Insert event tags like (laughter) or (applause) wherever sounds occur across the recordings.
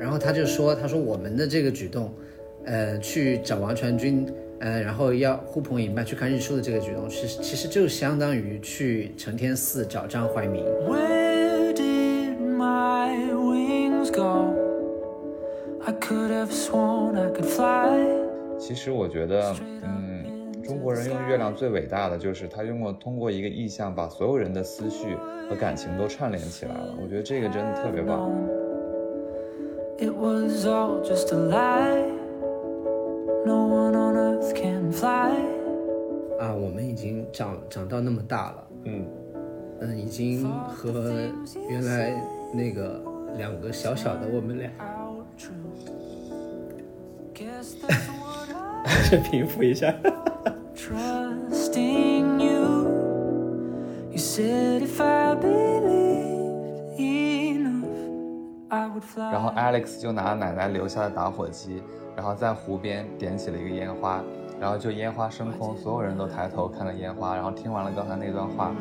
然后他就说，他说我们的这个举动，呃，去找王传君，呃，然后要呼朋引伴去看日出的这个举动，其实其实就相当于去承天寺找张怀民。Where did my wings go? I could have sworn I could fly. 其实我觉得，嗯，中国人用月亮最伟大的就是他用过通过一个意象把所有人的思绪和感情都串联起来了。我觉得这个真的特别棒。It was all just a lie. No one on earth can fly. 啊，我们已经长长到那么大了，嗯，嗯，已经和原来那个两个小小的我们俩平复一下。trusting you. You said 然后 Alex 就拿奶奶留下的打火机，然后在湖边点起了一个烟花，然后就烟花升空，所有人都抬头看了烟花，然后听完了刚才那段话?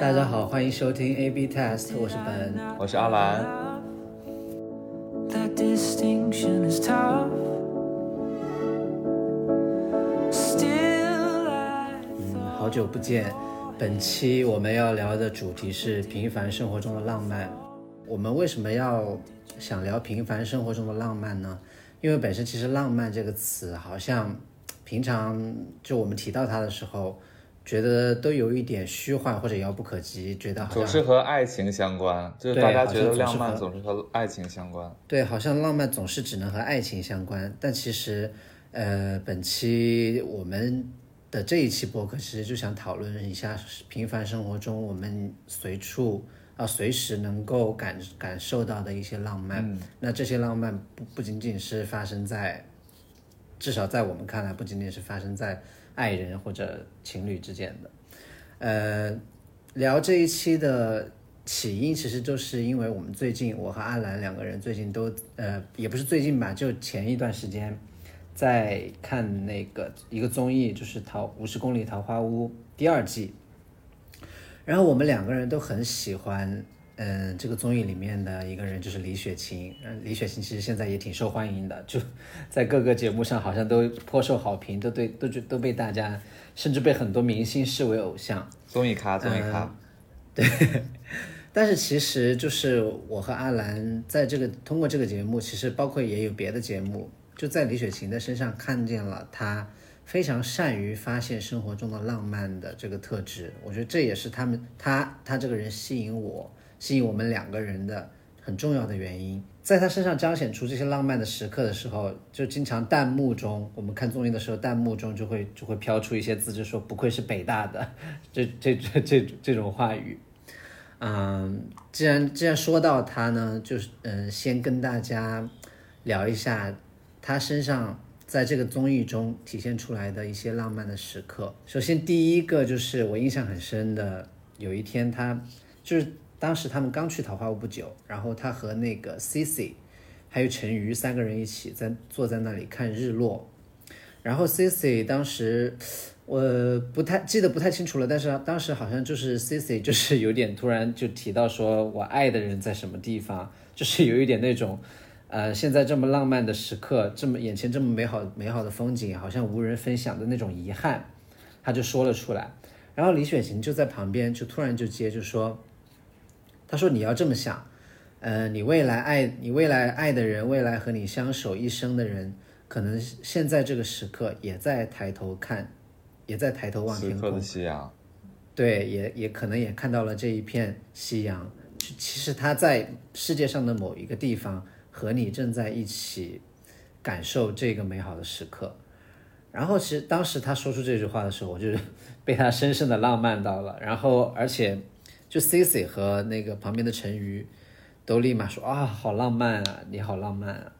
大家好，欢迎收听 A B Test，我是本。我是阿兰。好久不见。本期我们要聊的主题是平凡生活中的浪漫。我们为什么要想聊平凡生活中的浪漫呢？因为本身其实“浪漫”这个词，好像平常就我们提到它的时候，觉得都有一点虚幻或者遥不可及，觉得好总是和爱情相关，就是对大家觉得浪漫总是和爱情相关。对，好像浪漫总是只能和爱情相关，但其实，呃，本期我们的这一期播客其实就想讨论一下平凡生活中我们随处啊、随时能够感感受到的一些浪漫。那这些浪漫不不仅仅是发生在，至少在我们看来，不仅仅是发生在爱人或者情侣之间的。呃，聊这一期的起因，其实就是因为我们最近，我和阿兰两个人最近都呃，也不是最近吧，就前一段时间在看那个一个综艺，就是《桃五十公里桃花坞》第二季。然后我们两个人都很喜欢，嗯、这个综艺里面的一个人就是李雪琴。嗯，李雪琴其实现在也挺受欢迎的，就在各个节目上好像都颇受好评，都对都就都被大家，甚至被很多明星视为偶像。综艺咖，综艺咖，对 (laughs) 但是其实就是我和阿兰在这个通过这个节目，其实包括也有别的节目，就在李雪琴的身上看见了她非常善于发现生活中的浪漫的这个特质。我觉得这也是他们她她这个人吸引我，吸引我们两个人的很重要的原因。在她身上彰显出这些浪漫的时刻的时候，就经常弹幕中，我们看综艺的时候，弹幕中就会就会飘出一些字，就说不愧是北大的，(laughs) 这这这这这种话语。嗯，既然既然说到他呢，就是嗯、先跟大家聊一下他身上在这个综艺中体现出来的一些浪漫的时刻。首先，第一个就是我印象很深的，有一天他就是当时他们刚去桃花坞不久，然后他和那个 Cici 还有陈瑜三个人一起在坐在那里看日落，然后 Cici 当时我不太记得不太清楚了，但是当时好像就是 Cici 就是有点突然就提到说我爱的人在什么地方，就是有一点那种，呃，现在这么浪漫的时刻，这么眼前这么美好美好的风景，好像无人分享的那种遗憾，他就说了出来。然后李雪琴就在旁边就突然就接就说，他说你要这么想，呃，你未来爱你未来爱的人，未来和你相守一生的人，可能现在这个时刻也在抬头看，也在抬头望天空的。夕阳。对，也也可能也看到了这一片夕阳。其其实他在世界上的某一个地方和你正在一起感受这个美好的时刻。然后其实当时他说出这句话的时候，我就 (laughs) 被他深深的浪漫到了。然后而且就 Cici 和那个旁边的陈瑜都立马说啊，好浪漫啊，你好浪漫啊。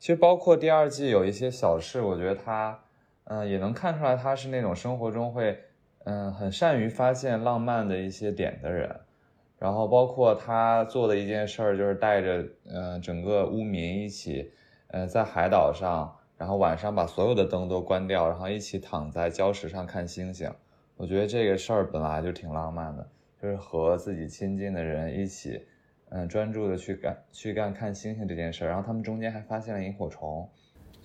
其实包括第二季有一些小事，我觉得他，嗯、也能看出来他是那种生活中会，嗯、很善于发现浪漫的一些点的人。然后包括他做的一件事儿，就是带着，呃，整个乌民一起，呃，在海岛上，然后晚上把所有的灯都关掉，然后一起躺在礁石上看星星。我觉得这个事儿本来就挺浪漫的，就是和自己亲近的人一起，嗯，专注的去干去干看星星这件事儿。然后他们中间还发现了萤火虫，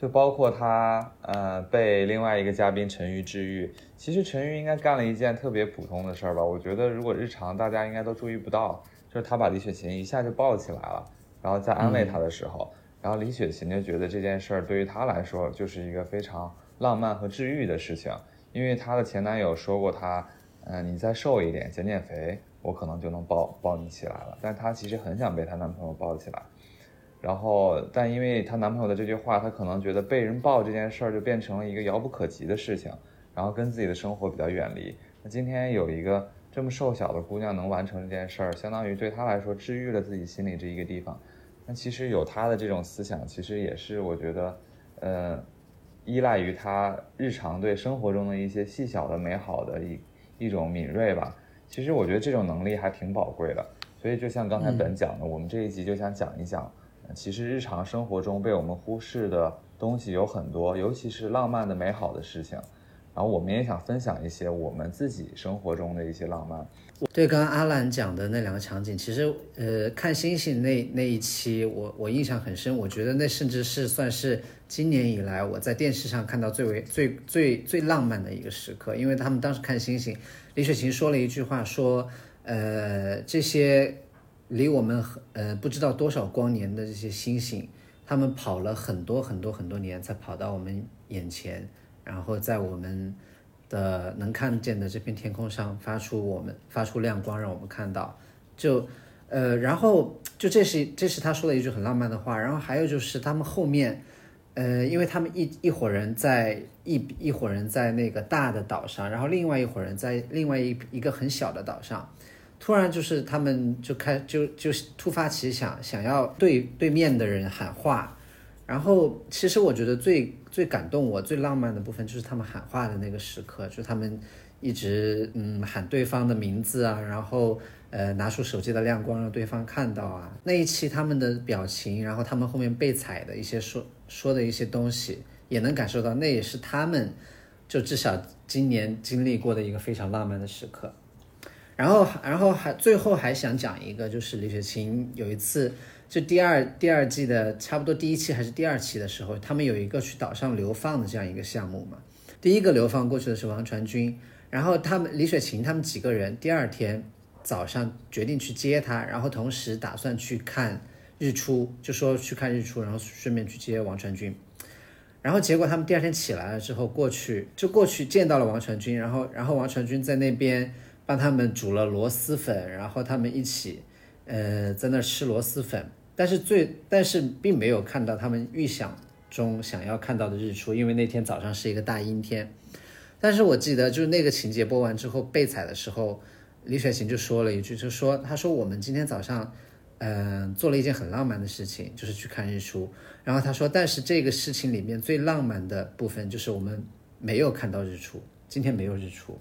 就包括他呃被另外一个嘉宾陈瑜治愈。其实陈瑜应该干了一件特别普通的事儿吧？我觉得如果日常大家应该都注意不到，就是他把李雪琴一下就抱起来了，然后在安慰她的时候，然后李雪琴就觉得这件事儿对于她来说就是一个非常浪漫和治愈的事情。因为她的前男友说过她，嗯、你再瘦一点，减减肥，我可能就能抱抱你起来了。但她其实很想被她男朋友抱起来，然后但因为她男朋友的这句话，她可能觉得被人抱这件事儿就变成了一个遥不可及的事情，然后跟自己的生活比较远离。那今天有一个这么瘦小的姑娘能完成这件事儿，相当于对她来说治愈了自己心里这一个地方。那其实有她的这种思想，其实也是我觉得，呃。依赖于她日常对生活中的一些细小的美好的一一种敏锐吧。其实我觉得这种能力还挺宝贵的。所以就像刚才本讲的，我们这一集就想讲一讲，呃其实日常生活中被我们忽视的东西有很多，尤其是浪漫的美好的事情。然后我们也想分享一些我们自己生活中的一些浪漫。对，刚刚阿兰讲的那两个场景，其实呃，看星星那那一期，我我印象很深。我觉得那甚至是算是今年以来我在电视上看到最为最最最浪漫的一个时刻，因为他们当时看星星，李雪琴说了一句话，说呃这些离我们很呃不知道多少光年的这些星星，他们跑了很多很多很多年才跑到我们眼前，然后在我们。的能看见的这片天空上发出我们发出亮光，让我们看到，就呃，然后就这是这是他说的一句很浪漫的话，然后还有就是他们后面，呃，因为他们一一伙人在一一伙人在那个大的岛上，然后另外一伙人在另外一一个很小的岛上，突然就是他们就开就就突发奇想，想要对对面的人喊话。然后，其实我觉得最最感动我、最浪漫的部分就是他们喊话的那个时刻，就他们一直嗯喊对方的名字啊，然后呃拿出手机的亮光让对方看到啊。那一期他们的表情，然后他们后面被踩的一些说说的一些东西，也能感受到那也是他们就至少今年经历过的一个非常浪漫的时刻。然后，然后还最后还想讲一个，就是李雪琴有一次。就第二第二季的差不多第一期还是第二期的时候，他们有一个去岛上流放的这样一个项目嘛。第一个流放过去的是王传君，然后他们李雪琴他们几个人第二天早上决定去接他，然后同时打算去看日出，就说去看日出，然后顺便去接王传君。然后结果他们第二天起来了之后过去，就过去见到了王传君，然后然后王传君在那边帮他们煮了螺蛳粉，然后他们一起呃在那吃螺蛳粉。但是最，但是并没有看到他们预想中想要看到的日出，因为那天早上是一个大阴天。但是我记得，就是那个情节播完之后，被采的时候，李雪琴就说了一句，就说他说我们今天早上，嗯，做了一件很浪漫的事情，就是去看日出。然后他说，但是这个事情里面最浪漫的部分就是我们没有看到日出，今天没有日出。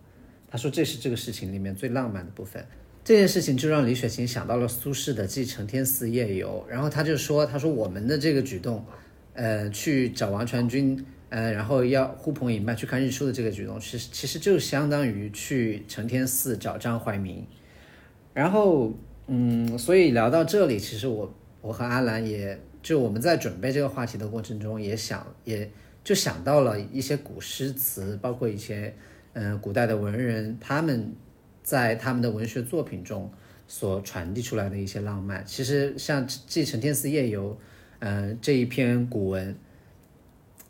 他说这是这个事情里面最浪漫的部分。这件事情就让李雪琴想到了苏轼的《寄承天寺夜游》，然后他就说：“他说我们的这个举动，呃，去找王传君，呃，然后要呼朋引伴去看日出的这个举动，其实其实就相当于去承天寺找张怀民。然后，嗯，所以聊到这里，其实我我和阿兰也就我们在准备这个话题的过程中，也想也就想到了一些古诗词，包括一些嗯古代的文人他们。在他们的文学作品中所传递出来的一些浪漫，其实像《继承天寺夜游》，嗯，这一篇古文，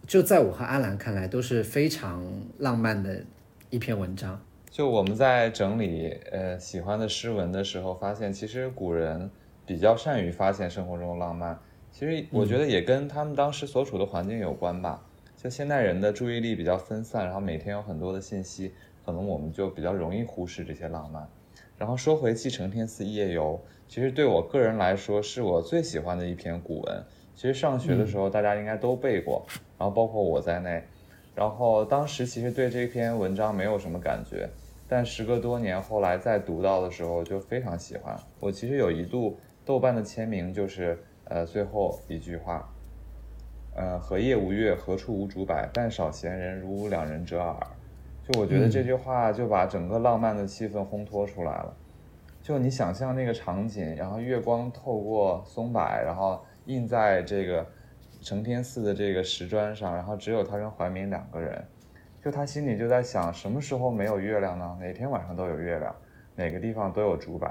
就在我和阿兰看来都是非常浪漫的一篇文章。就我们在整理呃喜欢的诗文的时候，发现其实古人比较善于发现生活中的浪漫。其实我觉得也跟他们当时所处的环境有关吧。就现代人的注意力比较分散，然后每天有很多的信息。可能我们就比较容易忽视这些浪漫。然后说回《继承天寺夜游》，其实对我个人来说是我最喜欢的一篇古文。其实上学的时候大家应该都背过，然后包括我在内。然后当时其实对这篇文章没有什么感觉，但时隔多年后来再读到的时候就非常喜欢。我其实有一度豆瓣的签名就是呃最后一句话，呃何夜无月，何处无竹柏？但少闲人，如吾两人者耳。就我觉得这句话就把整个浪漫的气氛烘托出来了。就你想象那个场景，然后月光透过松柏，然后映在这个承天寺的这个石砖上，然后只有他跟怀民两个人。就他心里就在想，什么时候没有月亮呢？哪天晚上都有月亮，哪个地方都有竹柏，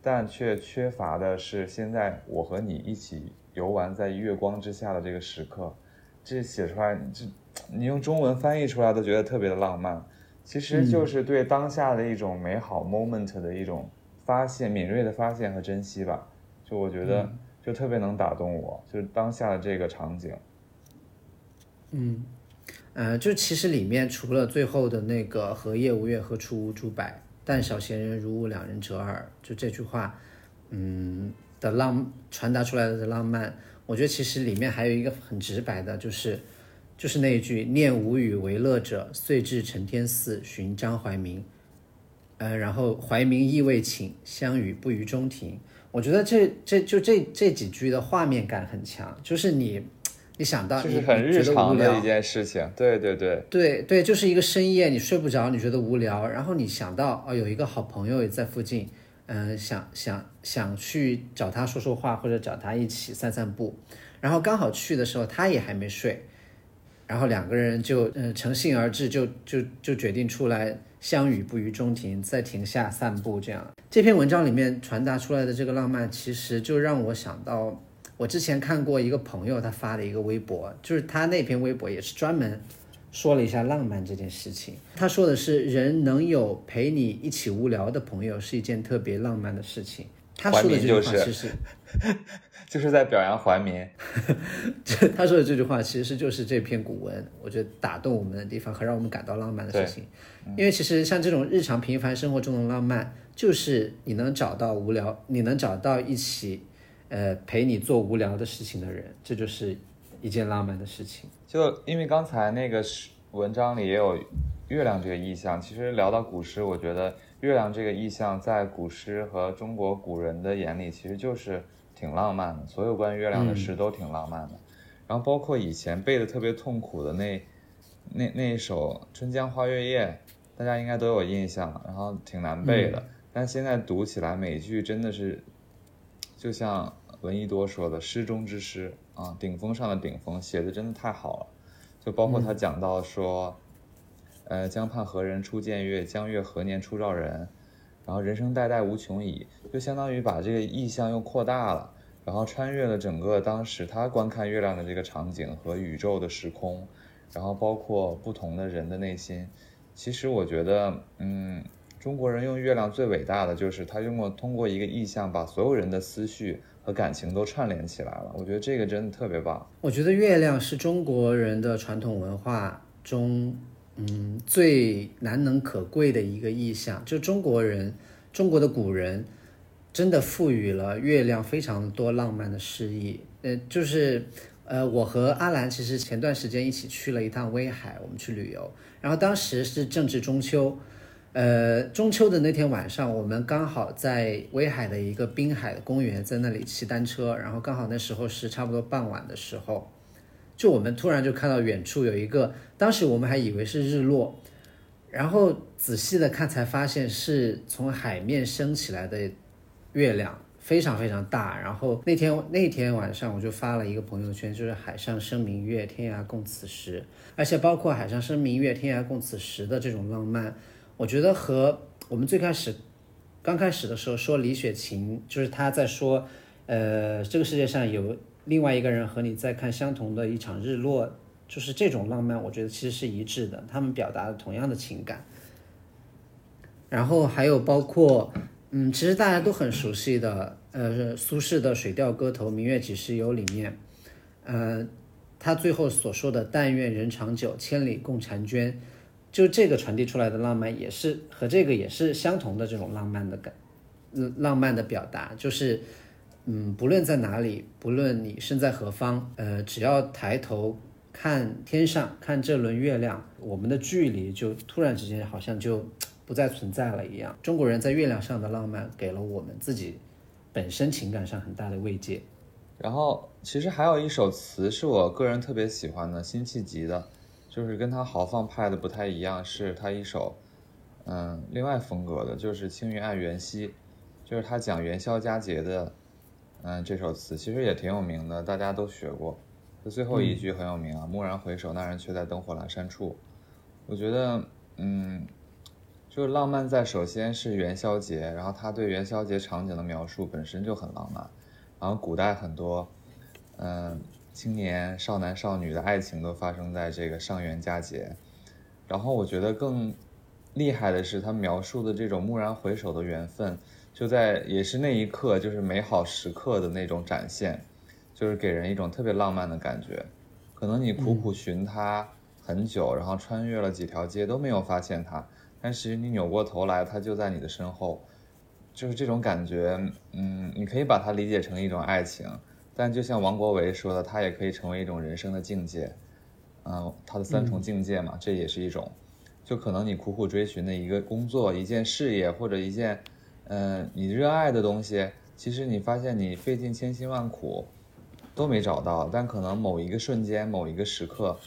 但却缺乏的是现在我和你一起游玩在月光之下的这个时刻。这写出来，这你用中文翻译出来都觉得特别的浪漫，其实就是对当下的一种美好 moment 的一种发现、敏锐的发现和珍惜吧。就我觉得就特别能打动我，就是当下的这个场景。嗯，呃，就其实里面除了最后的那个“荷叶无月，何处无竹柏？但小闲人如吾两人折耳”，就这句话，嗯的浪传达出来的浪漫，我觉得其实里面还有一个很直白的，就是就是那一句“念无与为乐者，遂至承天寺寻张怀民”，呃，然后怀民意未寝，相与不于中庭。我觉得这这就这这几句的画面感很强，就是你你想到就是很日常的一件事情。对对对，对对，就是一个深夜，你睡不着，你觉得无聊，然后你想到哦，有一个好朋友也在附近，嗯、想想想去找他说说话，或者找他一起散散步，然后刚好去的时候他也还没睡，然后两个人就嗯、呃乘兴而至，就就就决定出来相遇不于中庭，在庭下散步这样。这篇文章里面传达出来的这个浪漫，其实就让我想到。我之前看过一个朋友他发的一个微博，就是他那篇微博也是专门说了一下浪漫这件事情。他说的是，人能有陪你一起无聊的朋友是一件特别浪漫的事情。他说的这句话其实，(laughs) 就是在表扬怀民。(laughs) 这他说的这句话其实就是这篇古文，我觉得打动我们的地方和让我们感到浪漫的事情。因为其实像这种日常平凡生活中的浪漫，就是你能找到无聊，你能找到一起，呃，陪你做无聊的事情的人，这就是一件浪漫的事情。就因为刚才那个是文章里也有月亮这个意象，其实聊到古诗，我觉得月亮这个意象在古诗和中国古人的眼里，其实就是挺浪漫的。所有关于月亮的诗都挺浪漫的。然后包括以前背的特别痛苦的那那那一首《春江花月夜》，大家应该都有印象，然后挺难背的，但现在读起来每句真的是，就像闻一多说的“诗中之诗”啊，顶峰上的顶峰，写的真的太好了。就包括他讲到说，呃，江畔何人初见月？江月何年初照人？然后人生代代无穷已，就相当于把这个意象又扩大了，然后穿越了整个当时他观看月亮的这个场景和宇宙的时空，然后包括不同的人的内心。其实我觉得，嗯，中国人用月亮最伟大的就是他用过通过一个意象把所有人的思绪和感情都串联起来了。我觉得这个真的特别棒。我觉得月亮是中国人的传统文化中，嗯，最难能可贵的一个意象。就中国人，中国的古人，真的赋予了月亮非常多浪漫的诗意。呃，就是，呃，我和阿兰其实前段时间一起去了一趟威海，我们去旅游，然后当时是正值中秋。呃，中秋的那天晚上，我们刚好在威海的一个滨海公园，在那里骑单车，然后刚好那时候是差不多傍晚的时候，就我们突然就看到远处有一个，当时我们还以为是日落，然后仔细的看才发现是从海面升起来的月亮，非常非常大。然后那天那天晚上我就发了一个朋友圈，就是海上生明月，天涯共此时，而且包括海上生明月，天涯共此时的这种浪漫。我觉得和我们最开始刚开始的时候说李雪琴，就是她在说，呃，这个世界上有另外一个人和你在看相同的一场日落，就是这种浪漫，我觉得其实是一致的，他们表达了同样的情感。然后还有包括，嗯，其实大家都很熟悉的，呃，苏轼的《水调歌头·明月几时有》里面，呃，他最后所说的“但愿人长久，千里共婵娟”。就这个传递出来的浪漫，也是和这个也是相同的这种浪漫的感，浪漫的表达，就是，嗯，不论在哪里，不论你身在何方，呃，只要抬头看天上，看这轮月亮，我们的距离就突然之间好像就不再存在了一样。中国人在月亮上的浪漫，给了我们自己本身情感上很大的慰藉。然后其实还有一首词是我个人特别喜欢的辛弃疾的，就是跟他豪放派的不太一样，是他一首，嗯，另外风格的，就是《青云爱元夕》，就是他讲元宵佳节的，嗯，这首词其实也挺有名的，大家都学过。就最后一句很有名啊，“蓦然回首，那人却在灯火阑珊处。”我觉得，嗯，就是浪漫在首先是元宵节，然后他对元宵节场景的描述本身就很浪漫，然后古代很多，嗯，青年少男少女的爱情都发生在这个上元佳节，然后我觉得更厉害的是他描述的这种蓦然回首的缘分，就在也是那一刻，就是美好时刻的那种展现，就是给人一种特别浪漫的感觉，可能你苦苦寻他。很久，然后穿越了几条街都没有发现他，但是你扭过头来，他就在你的身后，就是这种感觉。嗯，你可以把它理解成一种爱情，但就像王国维说的，它也可以成为一种人生的境界。嗯，他的三重境界嘛，这也是一种。就可能你苦苦追寻的一个工作、一件事业或者一件，嗯，你热爱的东西，其实你发现你费尽千辛万苦都没找到，但可能某一个瞬间、某一个时刻。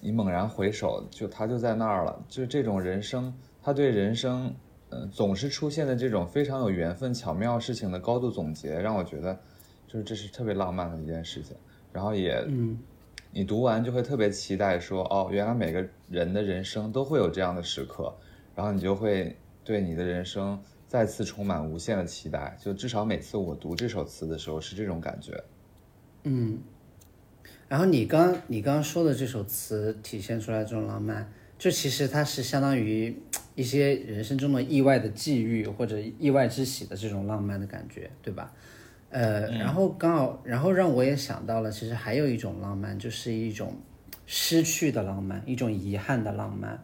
你猛然回首，就他就在那儿了。就是这种人生，他对人生，嗯，总是出现的这种非常有缘分、巧妙事情的高度总结，让我觉得，就是这是特别浪漫的一件事情。然后也，嗯，你读完就会特别期待，说哦，原来每个人的人生都会有这样的时刻，然后你就会对你的人生再次充满无限的期待。就至少每次我读这首词的时候是这种感觉。嗯。然后你刚你刚刚说的这首词体现出来这种浪漫，就其实它是相当于一些人生中的意外的际遇或者意外之喜的这种浪漫的感觉，对吧？呃，然后刚好，然后让我也想到了，其实还有一种浪漫，就是一种失去的浪漫，一种遗憾的浪漫。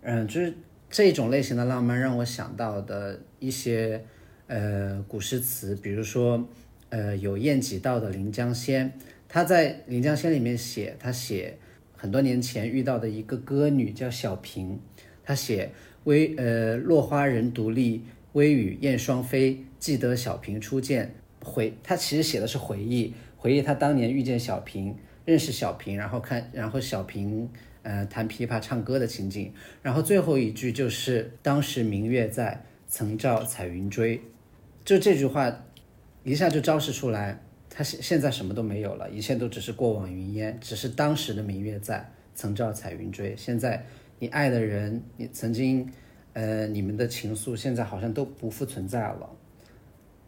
嗯，就是这种类型的浪漫让我想到的一些呃古诗词，比如说呃有晏几道的《临江仙》。他在《临江仙》里面写，他写很多年前遇到的一个歌女叫小平，他写微呃落花人独立，微雨燕双飞，记得小平初见回。他其实写的是回忆，回忆他当年遇见小平，认识小平，然后看然后小平呃弹琵琶唱歌的情景。然后最后一句就是当时明月在，曾照彩云追，就这句话一下就昭示出来。他现现在什么都没有了，一切都只是过往云烟，只是当时的明月在，曾照彩云追。现在你爱的人，你曾经，呃，你们的情愫，现在好像都不复存在了。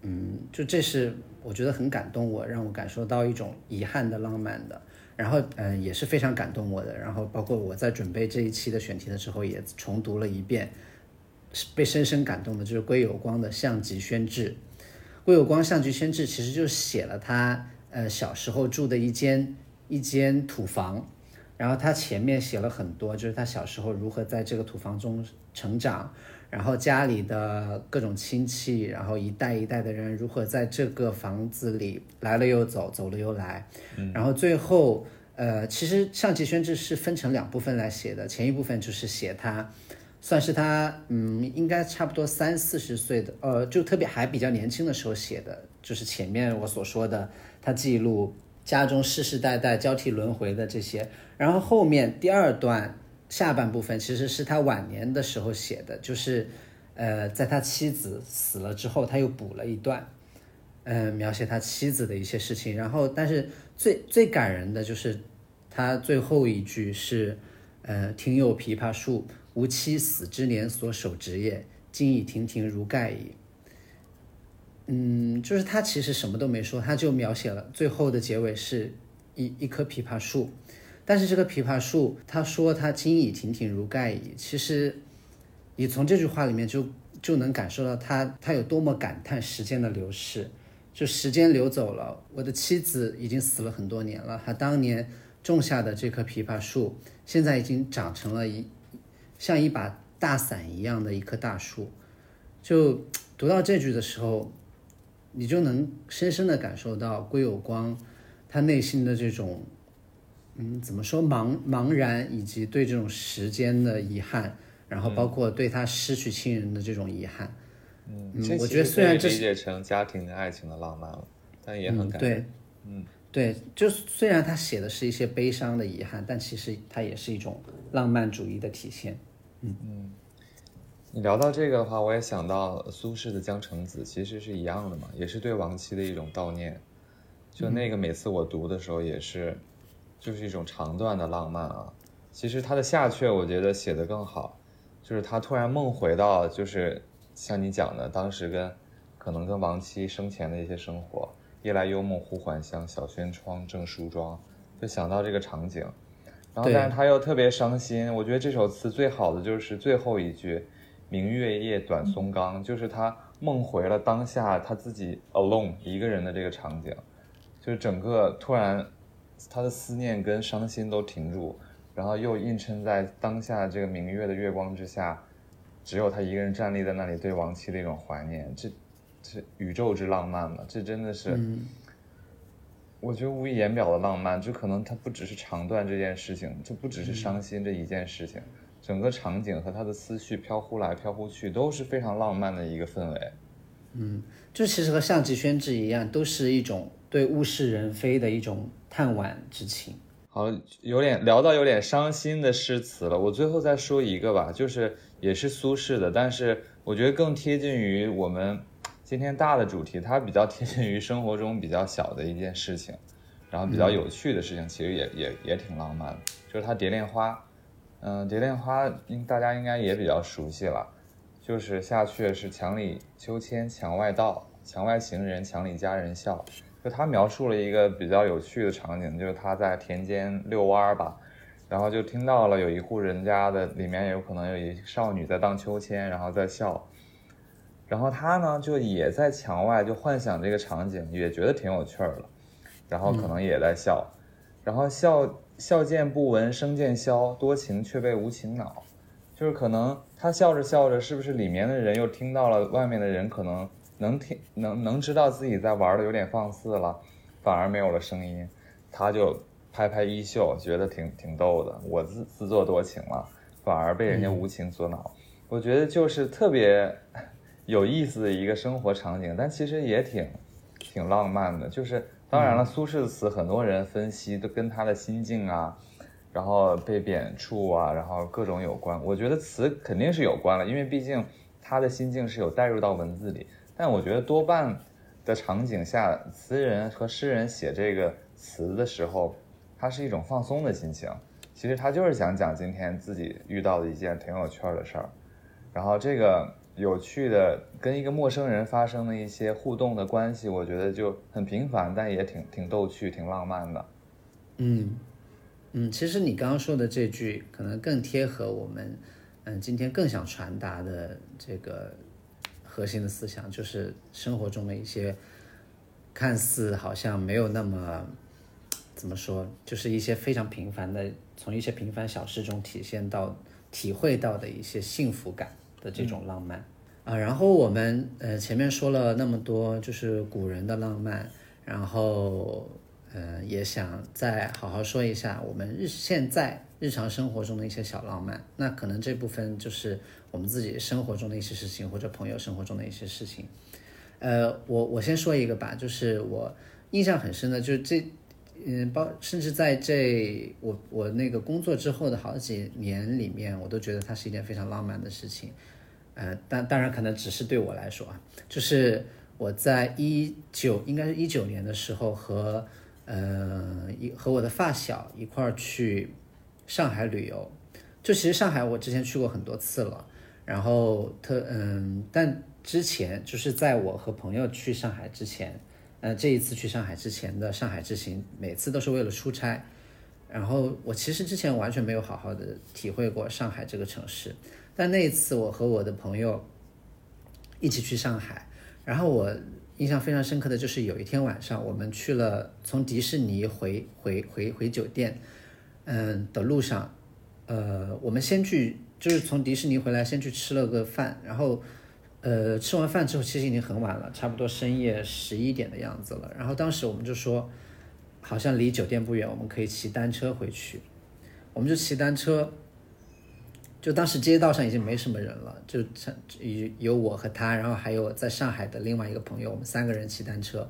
嗯，就这是我觉得很感动我，让我感受到一种遗憾的浪漫的。然后，嗯，也是非常感动我的。然后，包括我在准备这一期的选题的时候，也重读了一遍，被深深感动的，就是归有光的《项籍轩志》。归有光《相居仙志》其实就写了他呃小时候住的一间一间土房，然后他前面写了很多，就是他小时候如何在这个土房中成长，然后家里的各种亲戚，然后一代一代的人如何在这个房子里来了又走，走了又来，然后最后呃，其实《上集宣志》是分成两部分来写的，前一部分就是写他。算是他，嗯，应该差不多三四十岁的，呃，就特别还比较年轻的时候写的，就是前面我所说的，他记录家中世世代代交替轮回的这些，然后后面第二段下半部分其实是他晚年的时候写的，就是，呃，在他妻子死了之后，他又补了一段，嗯，描写他妻子的一些事情，然后但是最最感人的就是他最后一句是，呃，庭有枇杷树。吾妻死之年所守职业，今已亭亭如盖矣。嗯，就是他其实什么都没说，他就描写了最后的结尾是一一棵枇杷树。但是这个枇杷树，他说他今已亭亭如盖矣。其实你从这句话里面就就能感受到他他有多么感叹时间的流逝。就时间流走了，我的妻子已经死了很多年了，他当年种下的这棵枇杷树，现在已经长成了一。像一把大伞一样的一棵大树，就读到这句的时候，你就能深深的感受到归有光他内心的这种，嗯，怎么说茫茫然，以及对这种时间的遗憾，然后包括对他失去亲人的这种遗憾。嗯，我觉得虽然这理解成家庭的爱情的浪漫了，但也很感对，嗯，对，就虽然他写的是一些悲伤的遗憾，但其实它也是一种浪漫主义的体现。嗯嗯你聊到这个的话，我也想到苏轼的《江城子》，其实是一样的嘛，也是对亡妻的一种悼念。就那个每次我读的时候，也是，就是一种长段的浪漫啊。其实他的下阙，我觉得写的更好，就是他突然梦回到，就是像你讲的，当时跟可能跟亡妻生前的一些生活。夜来幽梦忽还乡，小轩窗正梳妆，就想到这个场景。然后，但是他又特别伤心。我觉得这首词最好的就是最后一句。明月夜，短松冈，就是他梦回了当下他自己 alone 一个人的这个场景，就是整个突然他的思念跟伤心都停住，然后又映衬在当下这个明月的月光之下，只有他一个人站立在那里对亡妻的一种怀念，这这宇宙之浪漫嘛，这真的是，我觉得无以言表的浪漫，就可能它不只是长段这件事情，就不只是伤心这一件事情。整个场景和他的思绪飘忽来飘忽去，都是非常浪漫的一个氛围。嗯就其实和项脊轩志一样，都是一种对物是人非的一种叹惋之情。好，有点聊到有点伤心的诗词了，我最后再说一个吧，就是也是苏轼的，但是我觉得更贴近于我们今天大的主题，它比较贴近于生活中比较小的一件事情，然后比较有趣的事情，其实也也也挺浪漫的，就是他《蝶恋花》。嗯，《蝶恋花》应大家应该也比较熟悉了，就是下阙是墙里秋千墙外道，墙外行人墙里佳人笑。就他描述了一个比较有趣的场景，就是他在田间遛弯儿吧，然后就听到了有一户人家的里面有可能有一少女在荡秋千，然后在笑，然后他呢就也在墙外就幻想这个场景，也觉得挺有趣儿的，然后可能也在笑，然后笑笑渐不闻声渐消，多情却被无情恼，就是可能他笑着笑着，是不是里面的人又听到了外面的人可能能听能能知道自己在玩的有点放肆了，反而没有了声音，他就拍拍衣袖，觉得挺挺逗的，我自自作多情了，反而被人家无情所恼。我觉得就是特别 (laughs) 有意思的一个生活场景，但其实也挺挺浪漫的。就是当然了，苏轼的词很多人分析都跟他的心境啊，然后被贬黜啊，然后各种有关。我觉得词肯定是有关了，因为毕竟他的心境是有带入到文字里。但我觉得多半的场景下，词人和诗人写这个词的时候，他是一种放松的心情。其实他就是想讲今天自己遇到的一件挺有趣儿的事儿，然后这个有趣的跟一个陌生人发生的一些互动的关系，我觉得就很平凡，但也挺挺逗趣、挺浪漫的。嗯嗯，其实你刚刚说的这句可能更贴合我们嗯今天更想传达的这个核心的思想，就是生活中的一些看似好像没有那么怎么说，就是一些非常平凡的，从一些平凡小事中体现到、体会到的一些幸福感的这种浪漫。啊，然后我们呃前面说了那么多，就是古人的浪漫，然后呃也想再好好说一下我们日现在日常生活中的一些小浪漫。那可能这部分就是我们自己生活中的一些事情，或者朋友生活中的一些事情。呃，我我先说一个吧，就是我印象很深的，就是这，嗯，包甚至在这我我那个工作之后的好几年里面，我都觉得它是一件非常浪漫的事情。呃，当当然可能只是对我来说啊，就是我在一九应该是一九年的时候和呃一和我的发小一块儿去上海旅游，就其实上海我之前去过很多次了，然后特嗯，但之前就是在我和朋友去上海之前，呃这一次去上海之前的上海之行，每次都是为了出差，然后我其实之前完全没有好好的体会过上海这个城市。但那一次，我和我的朋友一起去上海，然后我印象非常深刻的就是有一天晚上，我们去了从迪士尼回回回回酒店，嗯的路上，呃，我们先去就是从迪士尼回来，先去吃了个饭，然后呃吃完饭之后，其实已经很晚了，差不多深夜十一点的样子了。然后当时我们就说，好像离酒店不远，我们可以骑单车回去，我们就骑单车。就当时街道上已经没什么人了，就有有我和他，然后还有在上海的另外一个朋友，我们三个人骑单车。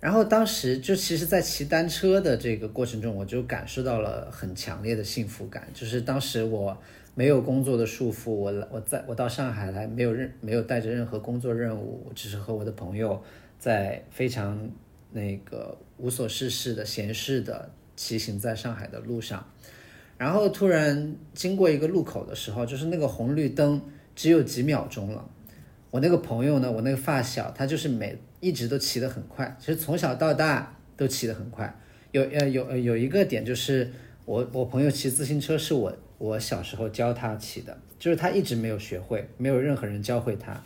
然然后当时就其实，在骑单车的这个过程中，我就感受到了很强烈的幸福感。就是当时我没有工作的束缚，我我在我到上海来，没有任没有带着任何工作任务，只是和我的朋友在非常那个无所事事的闲适的骑行在上海的路上。然后突然经过一个路口的时候，就是那个红绿灯只有几秒钟了。我那个朋友呢，我那个发小，他就是每一直都骑得很快，其实从小到大都骑得很快。有呃有有一个点就是我我朋友骑自行车是我我小时候教他骑的，就是他一直没有学会，没有任何人教会他。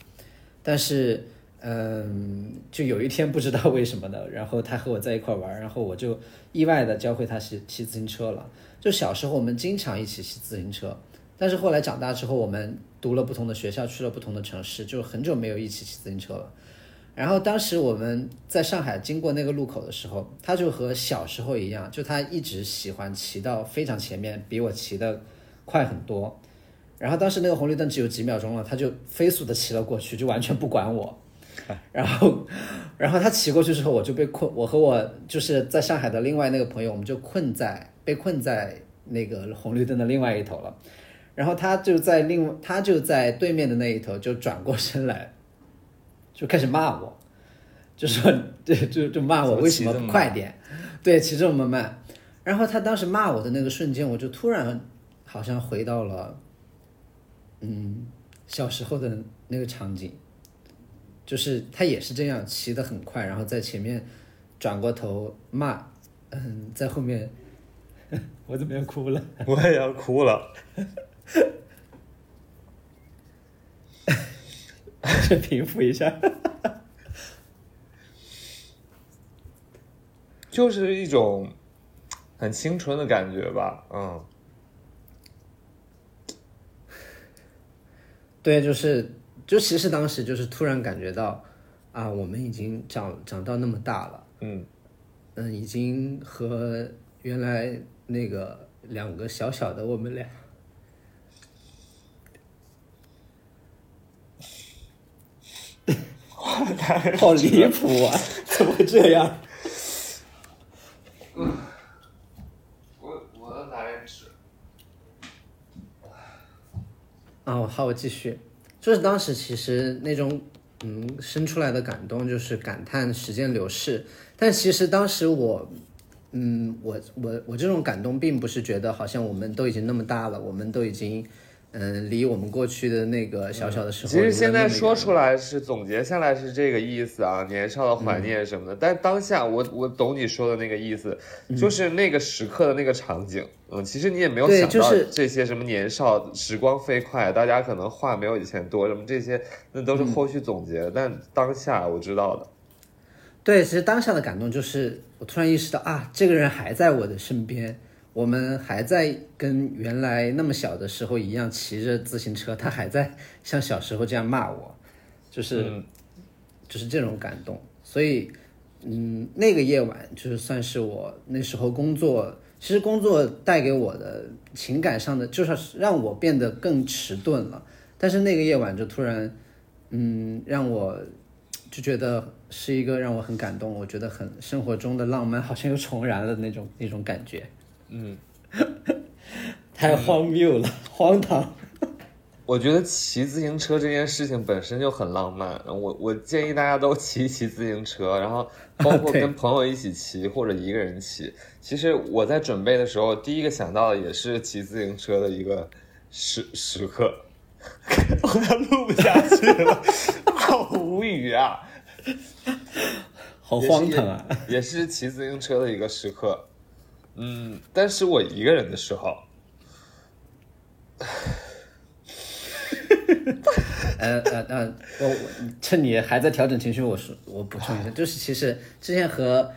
但是嗯，就有一天不知道为什么的，然后他和我在一块玩，然后我就意外的教会他骑骑自行车了。就小时候我们经常一起骑自行车，但是后来长大之后，我们读了不同的学校，去了不同的城市，就很久没有一起骑自行车了。然后当时我们在上海经过那个路口的时候，他就和小时候一样，就他一直喜欢骑到非常前面，比我骑的快很多。然后当时那个红绿灯只有几秒钟了，他就飞速的骑了过去，就完全不管我。(laughs) 然后，然后他骑过去之后，我就被困，我和我就是在上海的另外那个朋友，我们就困在被困在那个红绿灯的另外一头了。然后他就在另他就在对面的那一头就转过身来，就开始骂我，就说 (laughs) 对，就就骂我为什么不快点，对，骑这么慢。然后他当时骂我的那个瞬间，我就突然好像回到了，嗯，小时候的那个场景，就是他也是这样骑得很快，然后在前面转过头骂，嗯，在后面，(laughs) 我怎么要哭了？我也要哭了。去 (laughs) 平复一下。(laughs) 就是一种很清纯的感觉吧，嗯，对，就是，就其实当时就是突然感觉到，啊，我们已经长长到那么大了，嗯，嗯，已经和原来那个两个小小的我们俩，(laughs) 好离谱啊！怎么会这样？(laughs) 我我要拿点纸。哦，好，我继续。就是当时其实那种嗯生出来的感动，就是感叹时间流逝。但其实当时我，嗯，我我我这种感动，并不是觉得好像我们都已经那么大了，我们都已经嗯离我们过去的那个小小的时候。其实现在说出来，是总结下来是这个意思啊，年少的怀念什么的。但当下我我懂你说的那个意思，就是那个时刻的那个场景。嗯，其实你也没有想到这些什么年少时光飞快，大家可能话没有以前多，什么这些那都是后续总结的。但当下我知道的，对，其实当下的感动就是我突然意识到啊，这个人还在我的身边，我们还在跟原来那么小的时候一样骑着自行车，他还在像小时候这样骂我，就是、嗯就是这种感动。所以，嗯，那个夜晚就是算是我那时候工作，其实工作带给我的情感上的，就是让我变得更迟钝了。但是那个夜晚就突然，嗯，让我就觉得是一个让我很感动，我觉得很生活中的浪漫好像又重燃了那种那种感觉。嗯，太荒谬了，(laughs) 荒唐。我觉得骑自行车这件事情本身就很浪漫。我我建议大家都骑一 (laughs) 骑自行车，然后包括跟朋友一起骑或者一个人骑。其实我在准备的时候，第一个想到的也是骑自行车的一个时时刻。(laughs) 我要录不下去了，好无语啊！好荒唐啊！也是骑自行车的一个时刻。嗯，但是我一个人的时候，(laughs) 呃呃呃，我我趁你还在调整情绪，我说我补充一下，(laughs) 就是其实之前和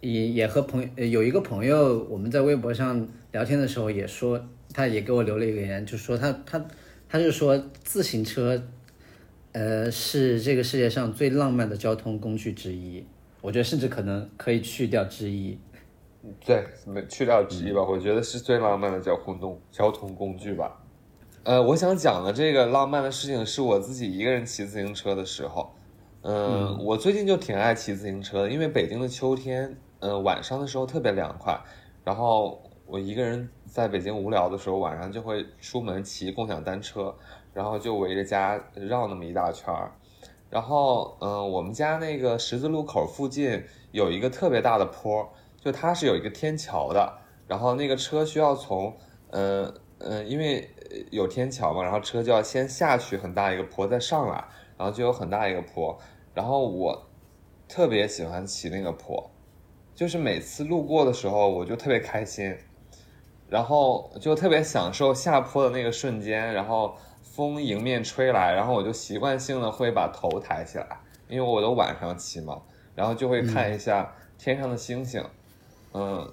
也也和朋友呃有一个朋友，我们在微博上聊天的时候也说，他也给我留了一个言，就说他他他就说自行车，呃是这个世界上最浪漫的交通工具之一，我觉得甚至可能可以去掉之一。对，没去掉之一吧，我觉得是最浪漫的交通工交通工具吧。呃，我想讲的这个浪漫的事情是我自己一个人骑自行车的时候，嗯，我最近就挺爱骑自行车的，因为北京的秋天，呃，晚上的时候特别凉快，然后我一个人在北京无聊的时候，晚上就会出门骑共享单车，然后就围着家绕那么一大圈儿。然后，嗯、我们家那个十字路口附近有一个特别大的坡，就它是有一个天桥的，然后那个车需要从，嗯、嗯、因为呃有天桥嘛，然后车就要先下去很大一个坡，再上来，然后就有很大一个坡，然后我特别喜欢骑那个坡，就是每次路过的时候我就特别开心，然后就特别享受下坡的那个瞬间，然后风迎面吹来，然后我就习惯性的会把头抬起来，因为我都晚上骑嘛，然后就会看一下天上的星星，嗯，嗯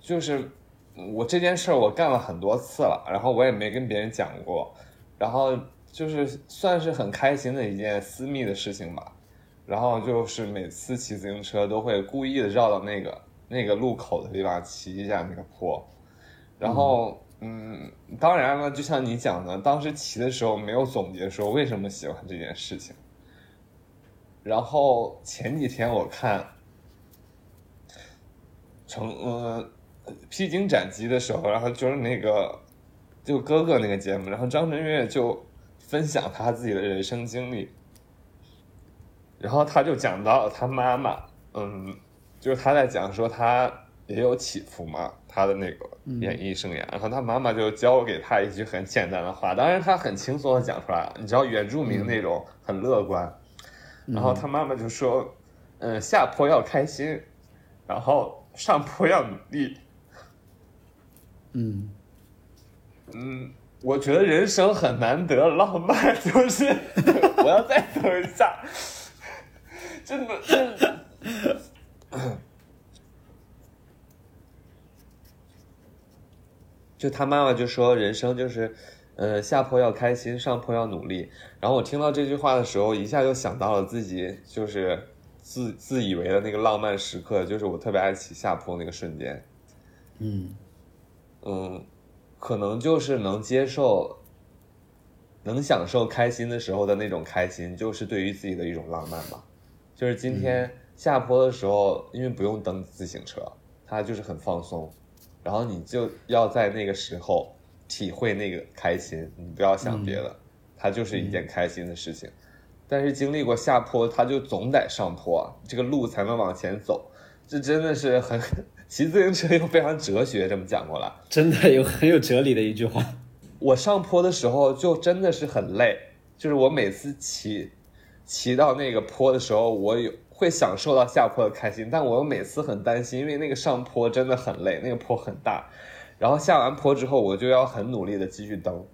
就是我这件事儿我干了很多次了，然后我也没跟别人讲过，然后就是算是很开心的一件私密的事情吧。然后就是每次骑自行车都会故意的绕到那个那个路口的地方骑一下那个坡，然后嗯，当然了，就像你讲的，当时骑的时候没有总结说为什么喜欢这件事情。然后前几天我看成呃披荆斩棘的时候，然后就是那个就哥哥那个节目，然后张震岳就分享他自己的人生经历。然后他就讲到他妈妈，嗯，就是他在讲说他也有起伏嘛，他的那个演艺生涯。然后他妈妈就教给他一句很简单的话，当然他很轻松的讲出来了，你知道原住民那种很乐观。然后他妈妈就说，嗯，下坡要开心，然后上坡要努力。嗯嗯，我觉得人生很难得浪漫，(laughs) 就是我要再等一下。真的，真的，就他妈妈就说人生就是，呃，下坡要开心，上坡要努力。然后我听到这句话的时候，一下就想到了自己就是自自以为的那个浪漫时刻，就是我特别爱骑下坡那个瞬间。嗯嗯，可能就是能接受、能享受开心的时候的那种开心，就是对于自己的一种浪漫吧。就是今天下坡的时候，因为不用蹬自行车，它就是很放松，然后你就要在那个时候体会那个开心，你不要想别的，它就是一件开心的事情。但是经历过下坡，它就总得上坡，这个路才能往前走。这真的是很 (laughs) 骑自行车又非常哲学，这么讲过来。真的有很有哲理的一句话。我上坡的时候就真的是很累，就是我每次骑骑到那个坡的时候，我有会享受到下坡的开心，但我又每次很担心，因为那个上坡真的很累，那个坡很大，然后下完坡之后，我就要很努力的继续蹬。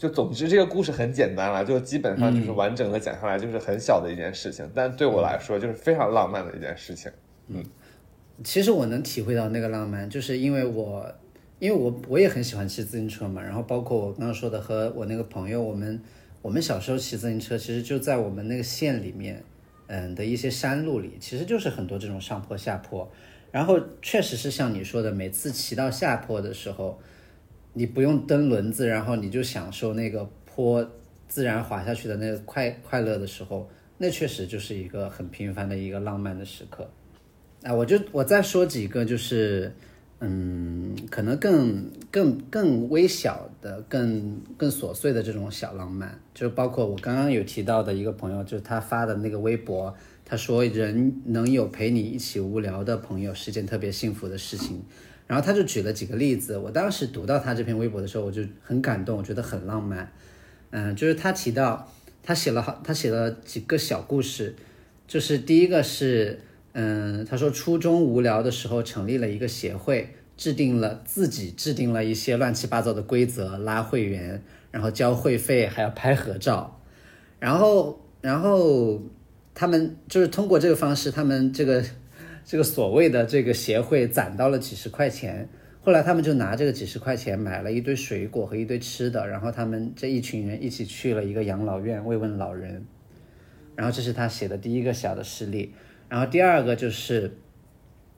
就总之，这个故事很简单了，就基本上就是完整的讲下来，就是很小的一件事情，但对我来说就是非常浪漫的一件事情。嗯。其实我能体会到那个浪漫，就是因为我，因为我我也很喜欢骑自行车嘛，然后包括我刚刚说的和我那个朋友，我们我们小时候骑自行车，其实就在我们那个县里面，嗯的一些山路里，其实就是很多这种上坡下坡，然后确实是像你说的，每次骑到下坡的时候，你不用蹬轮子，然后你就享受那个坡自然滑下去的那个快快乐的时候，那确实就是一个很平凡的一个浪漫的时刻。啊，我就我再说几个，就是，嗯，可能更更更微小的、更更琐碎的这种小浪漫，就包括我刚刚有提到的一个朋友，就是他发的那个微博，他说人能有陪你一起无聊的朋友是件特别幸福的事情，然后他就举了几个例子，我当时读到他这篇微博的时候，我就很感动，我觉得很浪漫，嗯，就是他提到他写了好，他写了几个小故事，就是第一个是。嗯，他说初中无聊的时候成立了一个协会，制定了自己制定了一些乱七八糟的规则，拉会员，然后交会费，还要拍合照，然后然后他们就是通过这个方式，他们这个这个所谓的这个协会攒到了几十块钱，后来他们就拿这个几十块钱买了一堆水果和一堆吃的，然后他们这一群人一起去了一个养老院慰问老人，然后这是他写的第一个小的事例。然后第二个就是，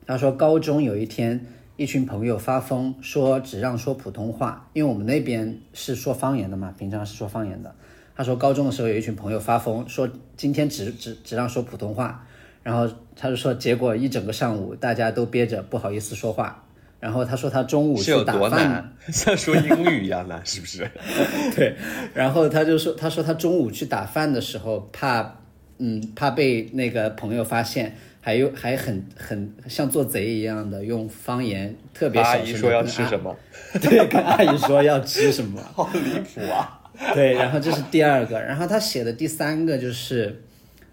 他说高中有一天，一群朋友发疯说只让说普通话，因为我们那边是说方言的嘛，平常是说方言的。他说高中的时候有一群朋友发疯，说今天只只只让说普通话，然后他就说结果一整个上午大家都憋着不好意思说话。然后他说他中午去打饭，(laughs) 像说英语一样难，是不是？(laughs) 对，然后他就说，他说他中午去打饭的时候，怕，嗯，怕被那个朋友发现，还有还很很像做贼一样的用方言特别阿小声阿姨说要吃什么？(laughs) 对，跟阿姨说要吃什么，好离谱啊！对，然后这是第二个，然后他写的第三个就是，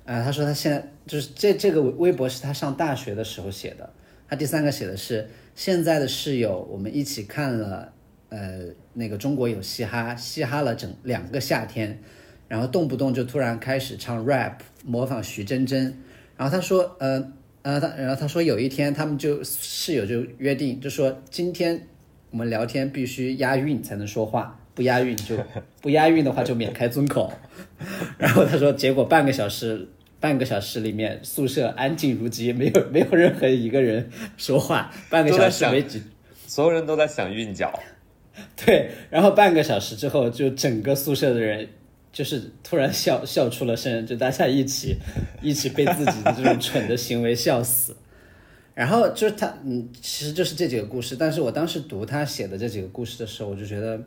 呃，他说他现在就是这这个微博是他上大学的时候写的，他第三个写的是现在的室友，我们一起看了呃那个中国有嘻哈，嘻哈了整两个夏天，然后动不动就突然开始唱 rap，模仿徐真真，然后他说呃呃他然后他说有一天他们就室友就约定，就说今天我们聊天必须押韵才能说话，不押韵就不押韵的话就免开尊口。(laughs) 然后他说，结果半个小时，半个小时里面宿舍安静如鸡，没有 (laughs) 没有任何一个人说话，半个小时为止。所有人都在想韵脚，对，然后半个小时之后，就整个宿舍的人就是突然笑笑出了声，就大家一起 (laughs) 一起被自己的这种蠢的行为笑死。然后就是他，嗯，其实就是这几个故事。但是我当时读他写的这几个故事的时候，我就觉得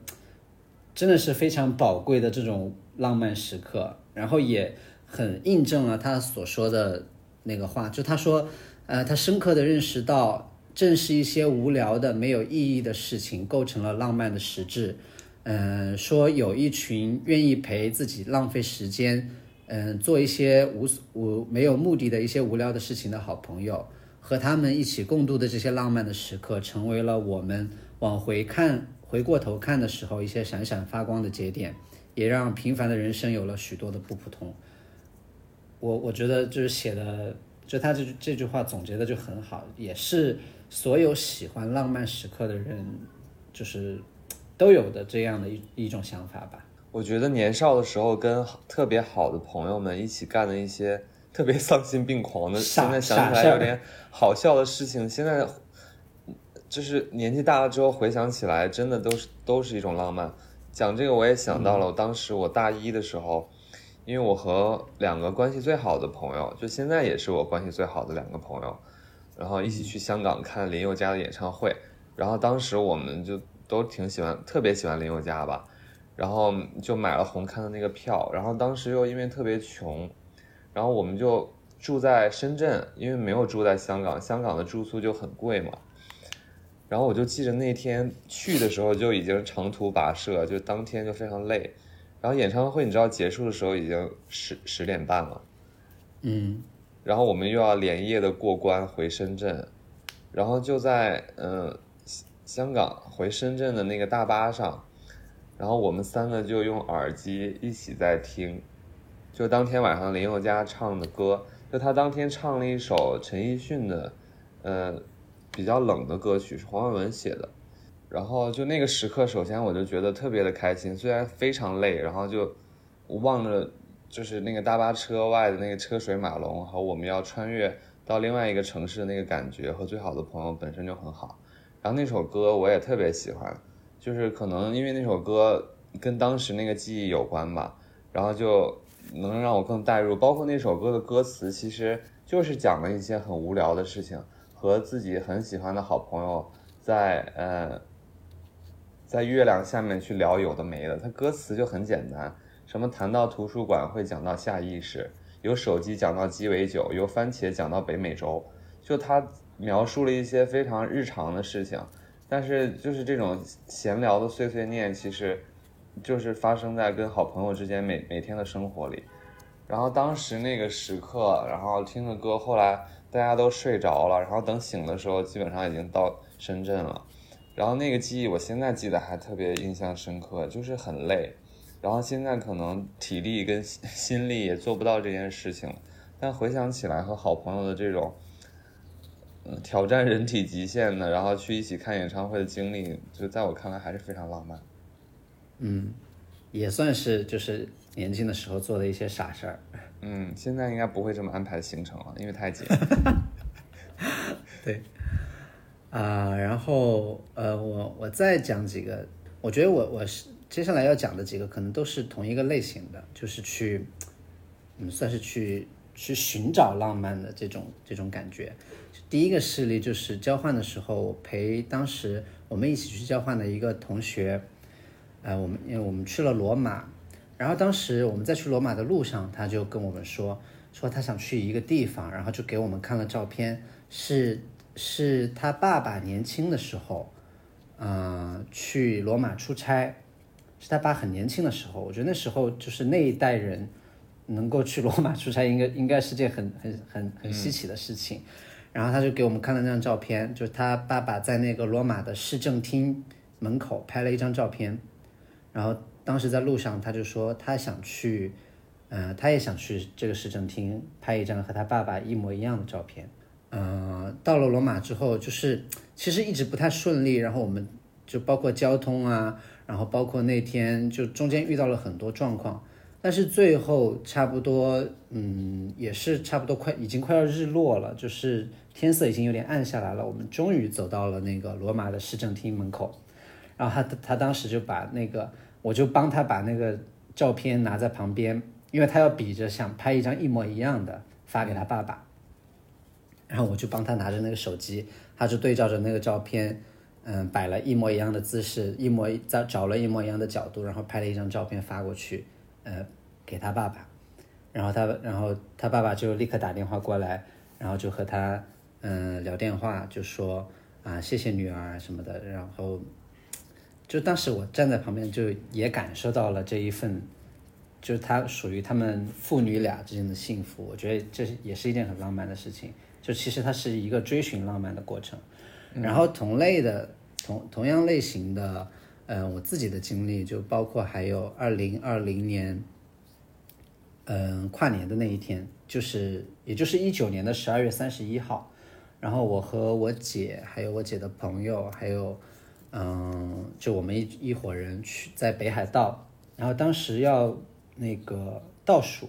真的是非常宝贵的这种浪漫时刻，然后也很印证了他所说的那个话，就他说，呃，他深刻的认识到，正是一些无聊的、没有意义的事情构成了浪漫的实质。嗯、说有一群愿意陪自己浪费时间，嗯、做一些无无没有目的的一些无聊的事情的好朋友，和他们一起共度的这些浪漫的时刻，成为了我们往回看、回过头看的时候一些闪闪发光的节点，也让平凡的人生有了许多的不普通。我我觉得就是写的，就他这句这句话总结的就很好，也是所有喜欢浪漫时刻的人，就是都有的这样的一一种想法吧。我觉得年少的时候跟特别好的朋友们一起干的一些特别丧心病狂的，现在想起来有点好笑的事情，现在就是年纪大了之后回想起来，真的都是都是一种浪漫。讲这个我也想到了，我当时我大一的时候，因为我和两个关系最好的朋友，就现在也是我关系最好的两个朋友，然后一起去香港看林宥嘉的演唱会，然后当时我们就都挺喜欢，特别喜欢林宥嘉吧。然后就买了红磡的那个票，然后当时又因为特别穷，然后我们就住在深圳，因为没有住在香港，香港的住宿就很贵嘛。然后我就记着那天去的时候就已经长途跋涉，就当天就非常累。然后演唱会你知道结束的时候已经十十点半了，嗯，然后我们又要连夜的过关回深圳，然后就在嗯、呃香港回深圳的那个大巴上，然后我们三个就用耳机一起在听，就当天晚上林宥嘉唱的歌，就他当天唱了一首陈奕迅的，呃，比较冷的歌曲，是黄伟文写的。然后就那个时刻，首先我就觉得特别的开心，虽然非常累，然后就望着就是那个大巴车外的那个车水马龙和我们要穿越到另外一个城市的那个感觉，和最好的朋友本身就很好。然后那首歌我也特别喜欢，就是可能因为那首歌跟当时那个记忆有关吧，然后就能让我更带入。包括那首歌的歌词，其实就是讲了一些很无聊的事情，和自己很喜欢的好朋友在呃在月亮下面去聊有的没的。它歌词就很简单，什么谈到图书馆会讲到下意识，由手机讲到鸡尾酒，由番茄讲到北美洲，就它描述了一些非常日常的事情，但是就是这种闲聊的碎碎念，其实就是发生在跟好朋友之间每每天的生活里。然后当时那个时刻，然后听着歌，后来大家都睡着了，然后等醒的时候，基本上已经到深圳了。然后那个记忆，我现在记得还特别印象深刻，就是很累，然后现在可能体力跟心 (laughs) 心力也做不到这件事情了，但回想起来和好朋友的这种，嗯，挑战人体极限的，然后去一起看演唱会的经历，就在我看来还是非常浪漫。嗯也算是就是年轻的时候做的一些傻事儿。嗯，现在应该不会这么安排行程了，因为太紧。(laughs) (laughs) 对，啊、然后呃，我我再讲几个，我觉得我我是接下来要讲的几个可能都是同一个类型的，就是去，嗯，算是去去寻找浪漫的这种这种感觉。第一个事例就是交换的时候，陪当时我们一起去交换的一个同学，呃，我们因为我们去了罗马，然后当时我们在去罗马的路上，他就跟我们说，说他想去一个地方，然后就给我们看了照片，是是他爸爸年轻的时候，嗯、去罗马出差，是他爸很年轻的时候，我觉得那时候就是那一代人能够去罗马出差，应该应该是件很很很很稀奇的事情。然后他就给我们看了那张照片，就是他爸爸在那个罗马的市政厅门口拍了一张照片，然后当时在路上他就说他想去，呃，他也想去这个市政厅拍一张和他爸爸一模一样的照片。呃，到了罗马之后，就是其实一直不太顺利，然后我们就包括交通啊，然后包括那天就中间遇到了很多状况，但是最后差不多，嗯，也是差不多快已经快要日落了，就是天色已经有点暗下来了，我们终于走到了那个罗马的市政厅门口，然后他他当时就把那个，我就帮他把那个照片拿在旁边，因为他要比着想拍一张一模一样的发给他爸爸。然后我就帮他拿着那个手机，他就对照着那个照片，嗯，摆了一模一样的姿势，一模找找了一模一样的角度，然后拍了一张照片发过去，呃，给他爸爸，然后他然后他爸爸就立刻打电话过来，然后就和他嗯聊电话，就说啊谢谢女儿什么的，然后就当时我站在旁边就也感受到了这一份。就是他属于他们父女俩之间的幸福，我觉得这是也是一件很浪漫的事情。就其实它是一个追寻浪漫的过程。然后同类的同同样类型的，呃，我自己的经历就包括还有二零二零年，嗯、跨年的那一天，就是也就是一九年的十二月三十一号，然后我和我姐还有我姐的朋友，还有嗯，就我们一一伙人去在北海道，然后当时要那个倒数，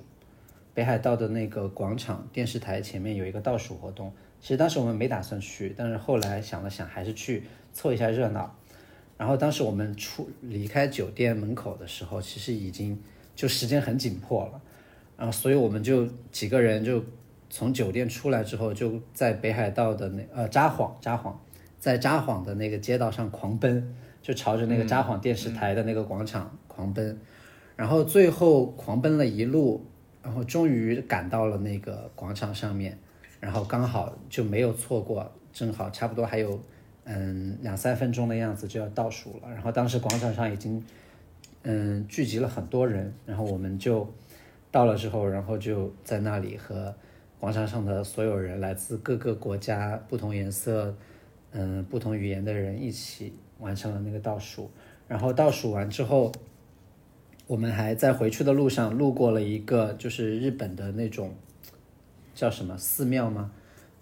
北海道的那个广场电视台前面有一个倒数活动。其实当时我们没打算去，但是后来想了想，还是去凑一下热闹。然后当时我们出离开酒店门口的时候，其实已经就时间很紧迫了。然后所以我们就几个人就从酒店出来之后，就在北海道的那呃札幌札幌，在札幌的那个街道上狂奔，就朝着那个札幌电视台的那个广场狂奔。然后最后狂奔了一路，然后终于赶到了那个广场上面，然后刚好就没有错过，正好差不多还有嗯两三分钟的样子就要倒数了。然后当时广场上已经嗯聚集了很多人，然后我们就到了之后，然后就在那里和广场上的所有人，来自各个国家、不同颜色、嗯不同语言的人一起完成了那个倒数。然后倒数完之后。我们还在回去的路上路过了一个就是日本的那种叫什么寺庙吗？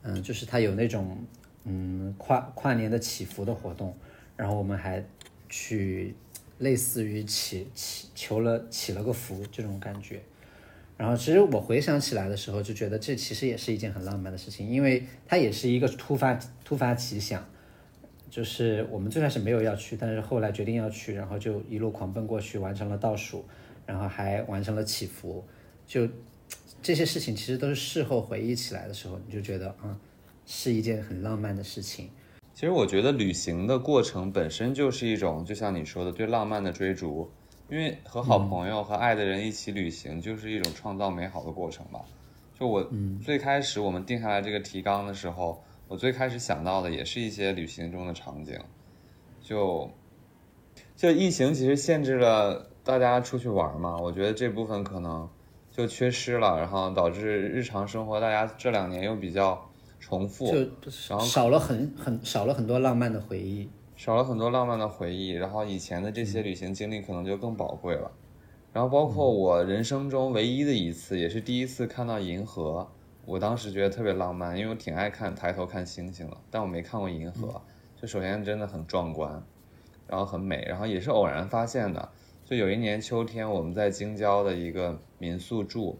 嗯，就是它有那种嗯跨跨年的祈福的活动，然后我们还去类似于祈祈求了祈了个福这种感觉。然后其实我回想起来的时候，就觉得这其实也是一件很浪漫的事情，因为它也是一个突发突发奇想。就是我们最开始没有要去，但是后来决定要去，然后就一路狂奔过去，完成了倒数，然后还完成了祈福，就这些事情其实都是事后回忆起来的时候，你就觉得啊、嗯，是一件很浪漫的事情。其实我觉得旅行的过程本身就是一种，就像你说的，对浪漫的追逐。因为和好朋友、和爱的人一起旅行，就是一种创造美好的过程吧。就我最开始我们定下来这个提纲的时候。我最开始想到的也是一些旅行中的场景，就就疫情其实限制了大家出去玩嘛，我觉得这部分可能就缺失了，然后导致日常生活大家这两年又比较重复，就少了很很少了很多浪漫的回忆，少了很多浪漫的回忆，然后以前的这些旅行经历可能就更宝贵了，然后包括我人生中唯一的一次，也是第一次看到银河。我当时觉得特别浪漫，因为我挺爱看抬头看星星的，但我没看过银河。就首先真的很壮观，然后很美，然后也是偶然发现的。就有一年秋天，我们在京郊的一个民宿住，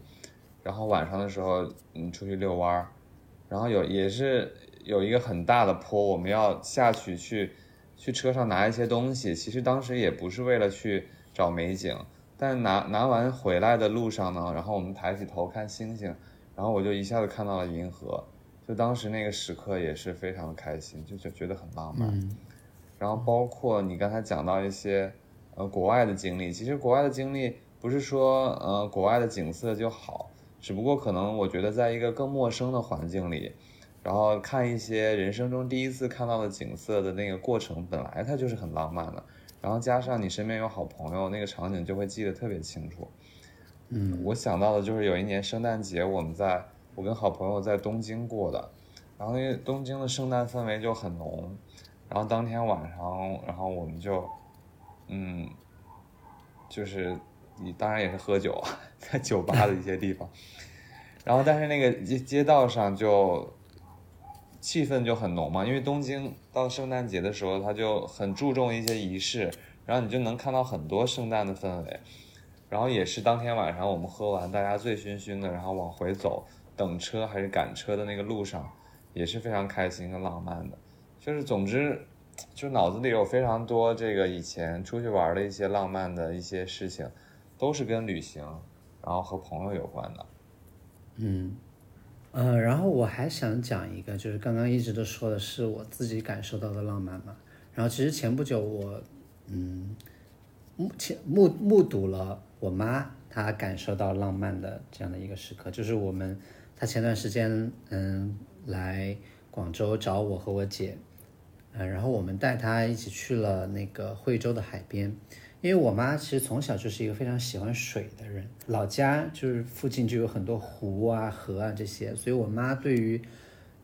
然后晚上的时候，嗯，出去遛弯儿，然后有也是有一个很大的坡，我们要下去去去车上拿一些东西。其实当时也不是为了去找美景。但拿拿完回来的路上呢，然后我们抬起头看星星，然后我就一下子看到了银河，就当时那个时刻也是非常开心，就就觉得很浪漫。嗯然后包括你刚才讲到一些呃国外的经历，其实国外的经历不是说呃国外的景色就好，只不过可能我觉得在一个更陌生的环境里，然后看一些人生中第一次看到的景色的那个过程，本来它就是很浪漫的。然后加上你身边有好朋友，那个场景就会记得特别清楚。嗯，我想到的就是有一年圣诞节，我们在我跟好朋友在东京过的，然后因为东京的圣诞氛围就很浓，然后当天晚上，然后我们就，嗯，就是你当然也是喝酒啊，在酒吧的一些地方，(laughs) 然后但是那个街街道上就气氛就很浓嘛，因为东京到圣诞节的时候，它就很注重一些仪式，然后你就能看到很多圣诞的氛围。然后也是当天晚上我们喝完，大家醉醺醺的，然后往回走，等车还是赶车的那个路上，也是非常开心和浪漫的。就是总之，就脑子里有非常多这个以前出去玩的一些浪漫的一些事情，都是跟旅行，然后和朋友有关的。嗯，呃，然后我还想讲一个，就是刚刚一直都说的是我自己感受到的浪漫嘛。然后其实前不久我，嗯，目前目目睹了我妈她感受到浪漫的这样的一个时刻，就是我们她前段时间嗯来广州找我和我姐，嗯，然后我们带她一起去了那个惠州的海边。因为我妈其实从小就是一个非常喜欢水的人，老家就是附近就有很多湖啊、河啊这些，所以我妈对于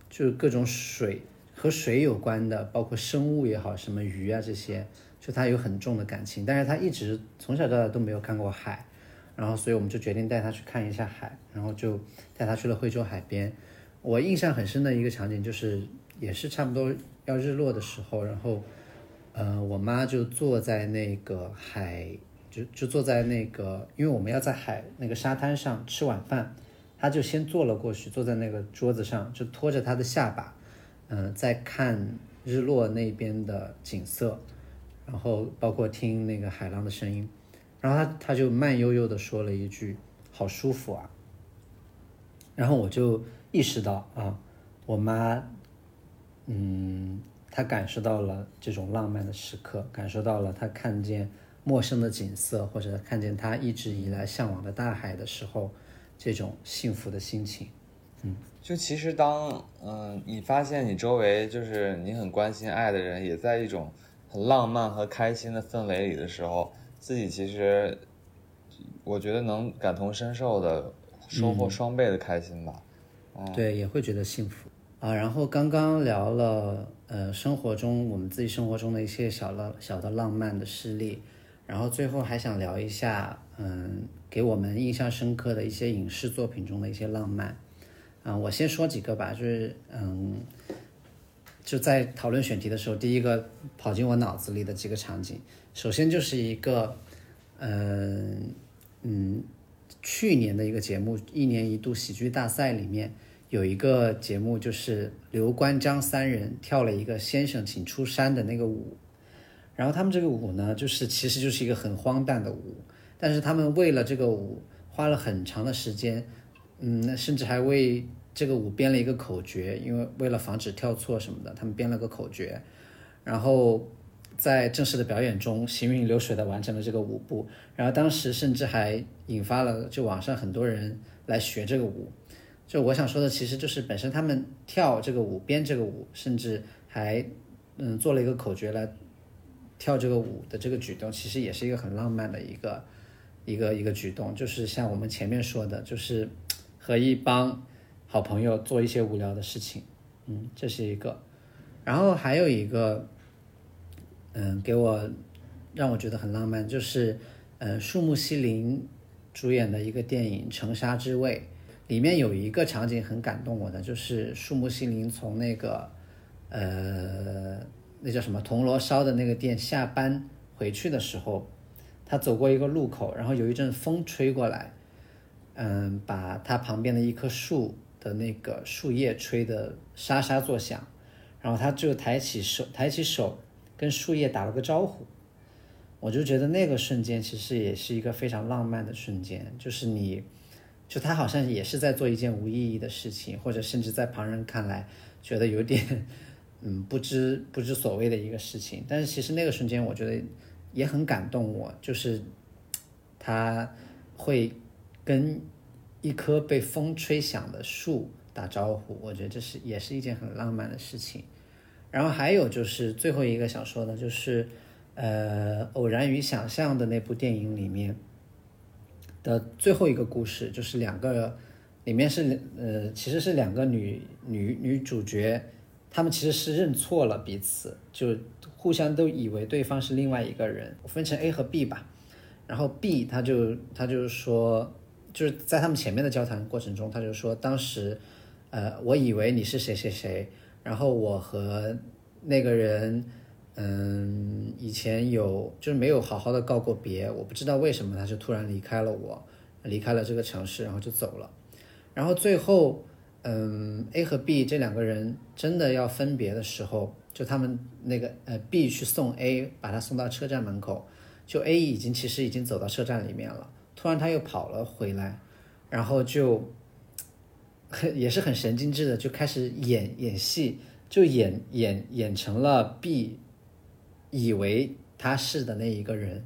就是各种水和水有关的，包括生物也好，什么鱼啊这些，就她有很重的感情。但是她一直从小到大都没有看过海，然后所以我们就决定带她去看一下海，然后就带她去了惠州海边。我印象很深的一个场景就是，也是差不多要日落的时候，然后。呃，我妈就坐在那个海，就就坐在那个，因为我们要在海那个沙滩上吃晚饭，她就先坐了过去，坐在那个桌子上，就托着她的下巴，嗯、在看日落那边的景色，然后包括听那个海浪的声音，然后她她就慢悠悠的说了一句：“好舒服啊。”然后我就意识到啊，我妈，嗯。她感受到了这种浪漫的时刻，感受到了她看见陌生的景色，或者看见她一直以来向往的大海的时候，这种幸福的心情。嗯，就其实当嗯你发现你周围就是你很关心爱的人，也在一种很浪漫和开心的氛围里的时候，自己其实我觉得能感同身受的收获双倍的开心吧。对，也会觉得幸福啊。然后刚刚聊了。呃，生活中我们自己生活中的一些小浪小的浪漫的事例，然后最后还想聊一下，嗯，给我们印象深刻的一些影视作品中的一些浪漫，啊、我先说几个吧，就是嗯，就在讨论选题的时候，第一个跑进我脑子里的几个场景，首先就是一个，嗯嗯，去年的一个节目，一年一度喜剧大赛里面。有一个节目就是刘关张三人跳了一个先生请出山的那个舞，然后他们这个舞呢，就是其实就是一个很荒诞的舞，但是他们为了这个舞花了很长的时间，嗯，甚至还为这个舞编了一个口诀，因为为了防止跳错什么的，他们编了个口诀，然后在正式的表演中行云流水的完成了这个舞步，然后当时甚至还引发了就网上很多人来学这个舞。就我想说的，其实就是本身他们跳这个舞、编这个舞，甚至还嗯做了一个口诀来跳这个舞的这个举动，其实也是一个很浪漫的一个一个一个举动。就是像我们前面说的，就是和一帮好朋友做一些无聊的事情，嗯，这是一个。然后还有一个，嗯，给我让我觉得很浪漫，就是嗯树木希林主演的一个电影《城沙之味》。里面有一个场景很感动我的，就是树木希林从那个，呃，那叫什么铜锣烧的那个店下班回去的时候，他走过一个路口，然后有一阵风吹过来，嗯，把他旁边的一棵树的那个树叶吹得沙沙作响，然后他就抬起手，抬起手跟树叶打了个招呼，我就觉得那个瞬间其实也是一个非常浪漫的瞬间，就是你，就他好像也是在做一件无意义的事情，或者甚至在旁人看来觉得有点，(laughs) 嗯，不知不知所谓的一个事情。但是其实那个瞬间，我觉得也很感动我，就是他会跟一棵被风吹响的树打招呼，我觉得这是也是一件很浪漫的事情。然后还有就是最后一个想说的，就是呃，《偶然与想象》的那部电影里面的最后一个故事，就是两个里面是呃，其实是两个女女女主角，她们其实是认错了彼此，就互相都以为对方是另外一个人。分成 A 和 B 吧，然后 B 他就他就说，就是在他们前面的交谈过程中，他就说当时呃，我以为你是谁谁谁。然后我和那个人，嗯，以前有就是没有好好的告过别，我不知道为什么他就突然离开了我，离开了这个城市，然后就走了。然后最后，嗯，A 和 B 这两个人真的要分别的时候，就他们那个呃 B 去送 A，把他送到车站门口，就 A 已经其实已经走到车站里面了，突然他又跑了回来，然后就。很 (laughs) 也是很神经质的，就开始演演戏，就演演演成了 B，以为他是的那一个人，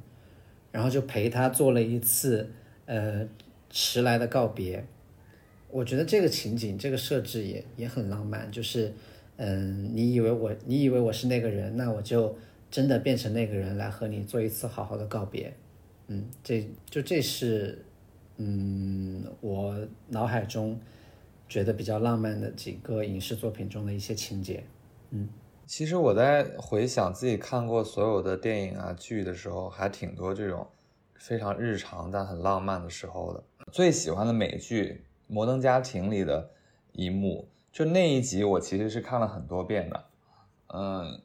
然后就陪他做了一次呃迟来的告别。我觉得这个情景这个设置也也很浪漫，就是嗯，你以为我你以为我是那个人，那我就真的变成那个人来和你做一次好好的告别。嗯，这就这是嗯我脑海中。觉得比较浪漫的几个影视作品中的一些情节，嗯，其实我在回想自己看过所有的电影啊剧的时候，还挺多这种非常日常但很浪漫的时候的。最喜欢的美剧《摩登家庭》里的一幕，就那一集我其实是看了很多遍的，嗯，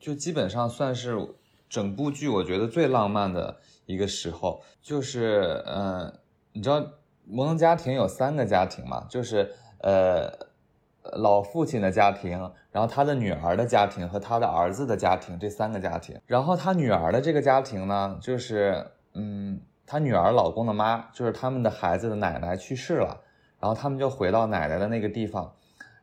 就基本上算是整部剧我觉得最浪漫的一个时候，就是嗯，你知道。摩登家庭有三个家庭嘛，就是呃老父亲的家庭，然后他的女儿的家庭和他的儿子的家庭这三个家庭。然后他女儿的这个家庭呢，就是嗯，他女儿老公的妈，就是他们的孩子的奶奶去世了，然后他们就回到奶奶的那个地方，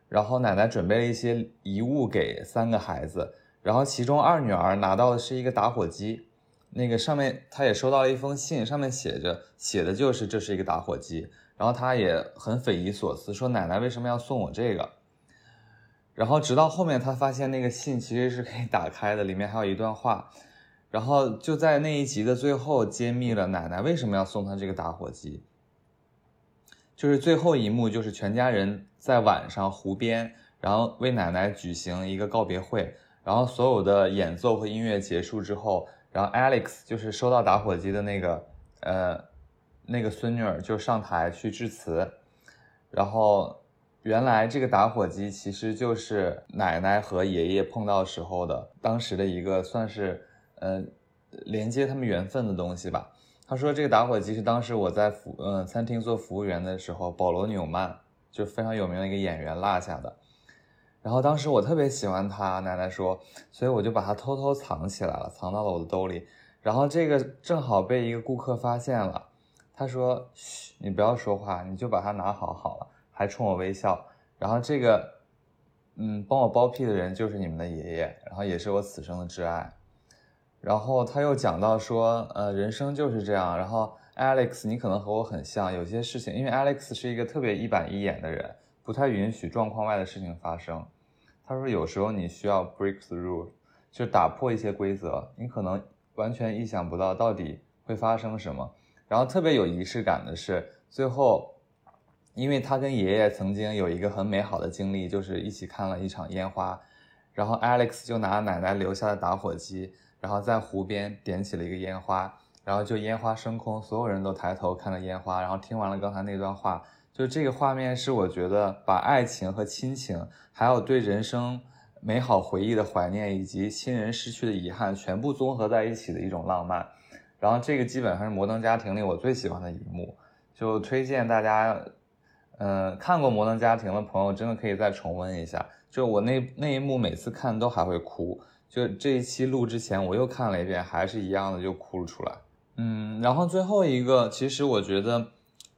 然后奶奶准备了一些遗物给三个孩子，然后其中二女儿拿到的是一个打火机。那个上面她也收到了一封信，上面写着写的就是这是一个打火机，然后她也很匪夷所思，说奶奶为什么要送我这个？然后直到后面他发现那个信其实是可以打开的，里面还有一段话，然后就在那一集的最后揭秘了奶奶为什么要送他这个打火机，就是最后一幕就是全家人在晚上湖边，然后为奶奶举行一个告别会，然后所有的演奏和音乐结束之后。然后 Alex 就是收到打火机的那个，呃，那个孙女儿就上台去致辞，然后原来这个打火机其实就是奶奶和爷爷碰到时候的当时的一个算是呃连接他们缘分的东西吧。他说这个打火机是当时我在服嗯餐厅做服务员的时候，保罗纽曼就非常有名的一个演员落下的。然后当时我特别喜欢他，奶奶说，所以我就把它偷偷藏起来了，藏到了我的兜里。然后这个正好被一个顾客发现了，他说：“嘘，你不要说话，你就把它拿好好了。”还冲我微笑。然后这个，嗯，帮我包庇的人就是你们的爷爷，然后也是我此生的挚爱。然后他又讲到说，呃，人生就是这样。然后 Alex，你可能和我很像，有些事情，因为 Alex 是一个特别一板一眼的人，不太允许状况外的事情发生。他说：“有时候你需要 break the rule，就打破一些规则，你可能完全意想不到到底会发生什么。然后特别有仪式感的是，最后，因为他跟爷爷曾经有一个很美好的经历，就是一起看了一场烟花。然后 Alex 就拿奶奶留下的打火机，然后在湖边点起了一个烟花，然后就烟花升空，所有人都抬头看了烟花，然后听完了刚才那段话。”就这个画面是我觉得把爱情和亲情，还有对人生美好回忆的怀念，以及亲人失去的遗憾，全部综合在一起的一种浪漫。然后这个基本上是《摩登家庭》里我最喜欢的一幕，就推荐大家，嗯，看过《摩登家庭》的朋友真的可以再重温一下。就我那那一幕，每次看都还会哭。就这一期录之前，我又看了一遍，还是一样的，就哭了出来。嗯，然后最后一个，其实我觉得，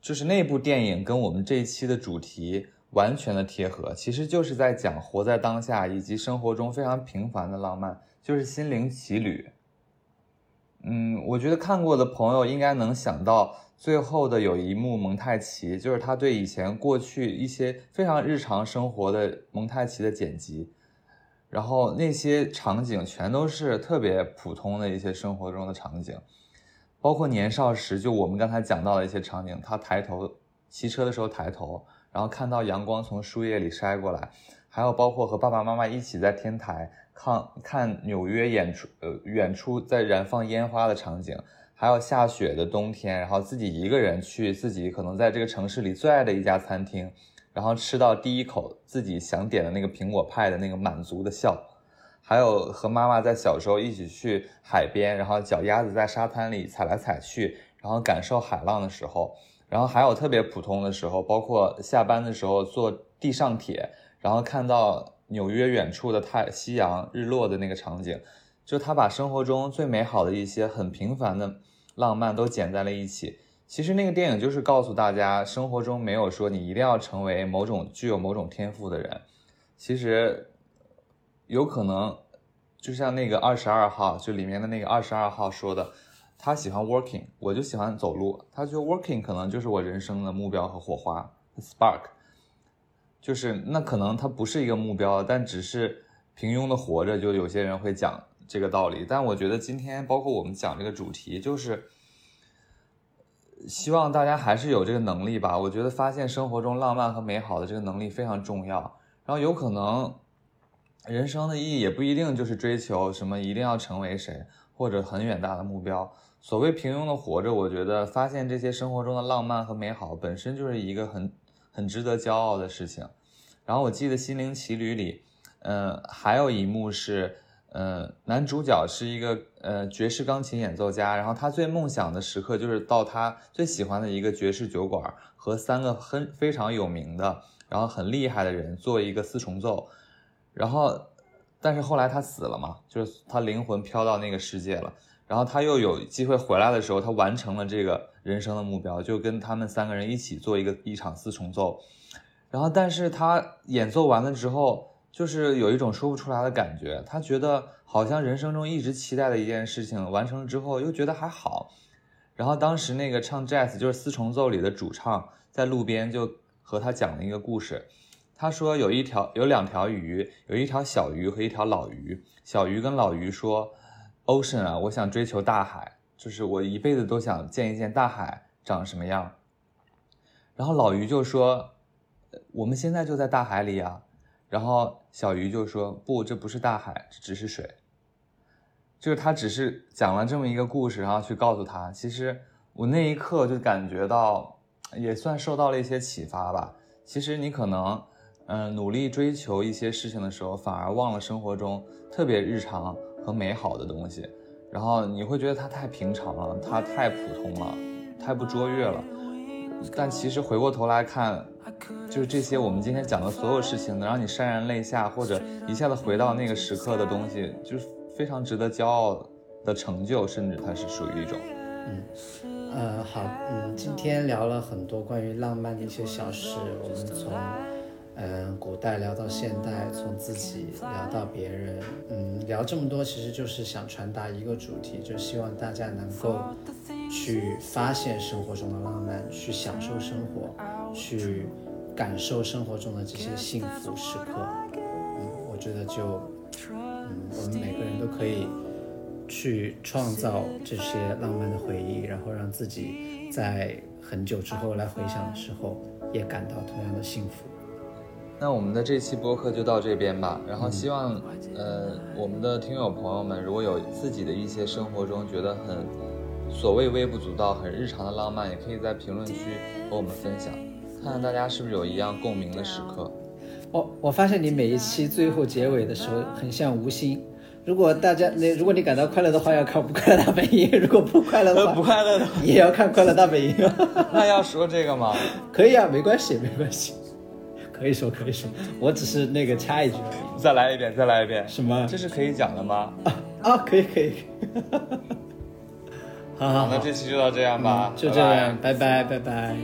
就是那部电影跟我们这一期的主题完全的贴合，其实就是在讲活在当下以及生活中非常平凡的浪漫，就是《心灵奇旅》。嗯，我觉得看过的朋友应该能想到，最后的有一幕蒙太奇，就是他对以前过去一些非常日常生活的蒙太奇的剪辑，然后那些场景全都是特别普通的一些生活中的场景，包括年少时就我们刚才讲到的一些场景，他抬头骑车的时候抬头，然后看到阳光从树叶里筛过来，还有包括和爸爸妈妈一起在天台。看看纽约演出，呃，远处在燃放烟花的场景，还有下雪的冬天，然后自己一个人去自己可能在这个城市里最爱的一家餐厅，然后吃到第一口自己想点的那个苹果派的那个满足的笑，还有和妈妈在小时候一起去海边，然后脚丫子在沙滩里踩来踩去，然后感受海浪的时候，然后还有特别普通的时候，包括下班的时候坐地上铁，然后看到。纽约远处的太夕阳日落的那个场景，就他把生活中最美好的一些很平凡的浪漫都剪在了一起。其实那个电影就是告诉大家，生活中没有说你一定要成为某种具有某种天赋的人。其实有可能，就像那个二十二号，就里面的那个二十二号说的，他喜欢 working，我就喜欢走路。他觉得 working 可能就是我人生的目标和火花 spark。就是那可能它不是一个目标，但只是平庸的活着，就有些人会讲这个道理。但我觉得今天包括我们讲这个主题，就是希望大家还是有这个能力吧。我觉得发现生活中浪漫和美好的这个能力非常重要。然后有可能人生的意义也不一定就是追求什么一定要成为谁或者很远大的目标。所谓平庸的活着，我觉得发现这些生活中的浪漫和美好本身就是一个很。很值得骄傲的事情。然后我记得《心灵奇旅》里，嗯，还有一幕是，嗯，男主角是一个呃爵士钢琴演奏家，然后他最梦想的时刻就是到他最喜欢的一个爵士酒馆，和三个很非常有名的，然后很厉害的人做一个四重奏。然后，但是后来他死了嘛，就是他灵魂飘到那个世界了。然后他又有机会回来的时候，他完成了这个人生的目标，就跟他们三个人一起做一个一场四重奏。然后，但是他演奏完了之后，就是有一种说不出来的感觉。他觉得好像人生中一直期待的一件事情完成了之后，又觉得还好。然后当时那个唱 jazz 就是四重奏里的主唱，在路边就和他讲了一个故事。他说有一条有两条鱼，有一条小鱼和一条老鱼。小鱼跟老鱼说。Ocean 啊，我想追求大海，就是我一辈子都想见一见大海长什么样。然后老鱼就说：“我们现在就在大海里啊。”然后小鱼就说：“不，这不是大海，这只是水。”就是他只是讲了这么一个故事，然后去告诉他。其实我那一刻就感觉到，也算受到了一些启发吧。其实你可能，嗯，努力追求一些事情的时候，反而忘了生活中特别日常。和美好的东西，然后你会觉得它太平常了，它太普通了，太不卓越了。但其实回过头来看，就是这些我们今天讲的所有事情，能让你潸然泪下，或者一下子回到那个时刻的东西，就是非常值得骄傲的成就，甚至它是属于一种，嗯，呃，好，嗯，今天聊了很多关于浪漫的一些小事，我们从。嗯，古代聊到现代，从自己聊到别人，嗯，聊这么多，其实就是想传达一个主题，就希望大家能够去发现生活中的浪漫，去享受生活，去感受生活中的这些幸福时刻。嗯，我觉得就，嗯，我们每个人都可以去创造这些浪漫的回忆，然后让自己在很久之后来回想的时候，也感到同样的幸福。那我们的这期播客就到这边吧。然后希望，呃，我们的听友朋友们，如果有自己的一些生活中觉得很所谓微不足道、很日常的浪漫，也可以在评论区和我们分享，看看大家是不是有一样共鸣的时刻。我我发现你每一期最后结尾的时候很像吴昕。如果大家那如果你感到快乐的话，要看《不快乐大本营》；如果不快乐的话，(laughs) 不快乐的也要看《快乐大本营》。(laughs) 那要说这个吗？(laughs) 可以啊，没关系，没关系。可以说可以说，我只是那个插一句而已。再来一遍，再来一遍。什么这是可以讲的吗？啊，可以可以。(laughs) 好好好，那，这期就到这样吧，就这拜拜样，拜拜拜拜。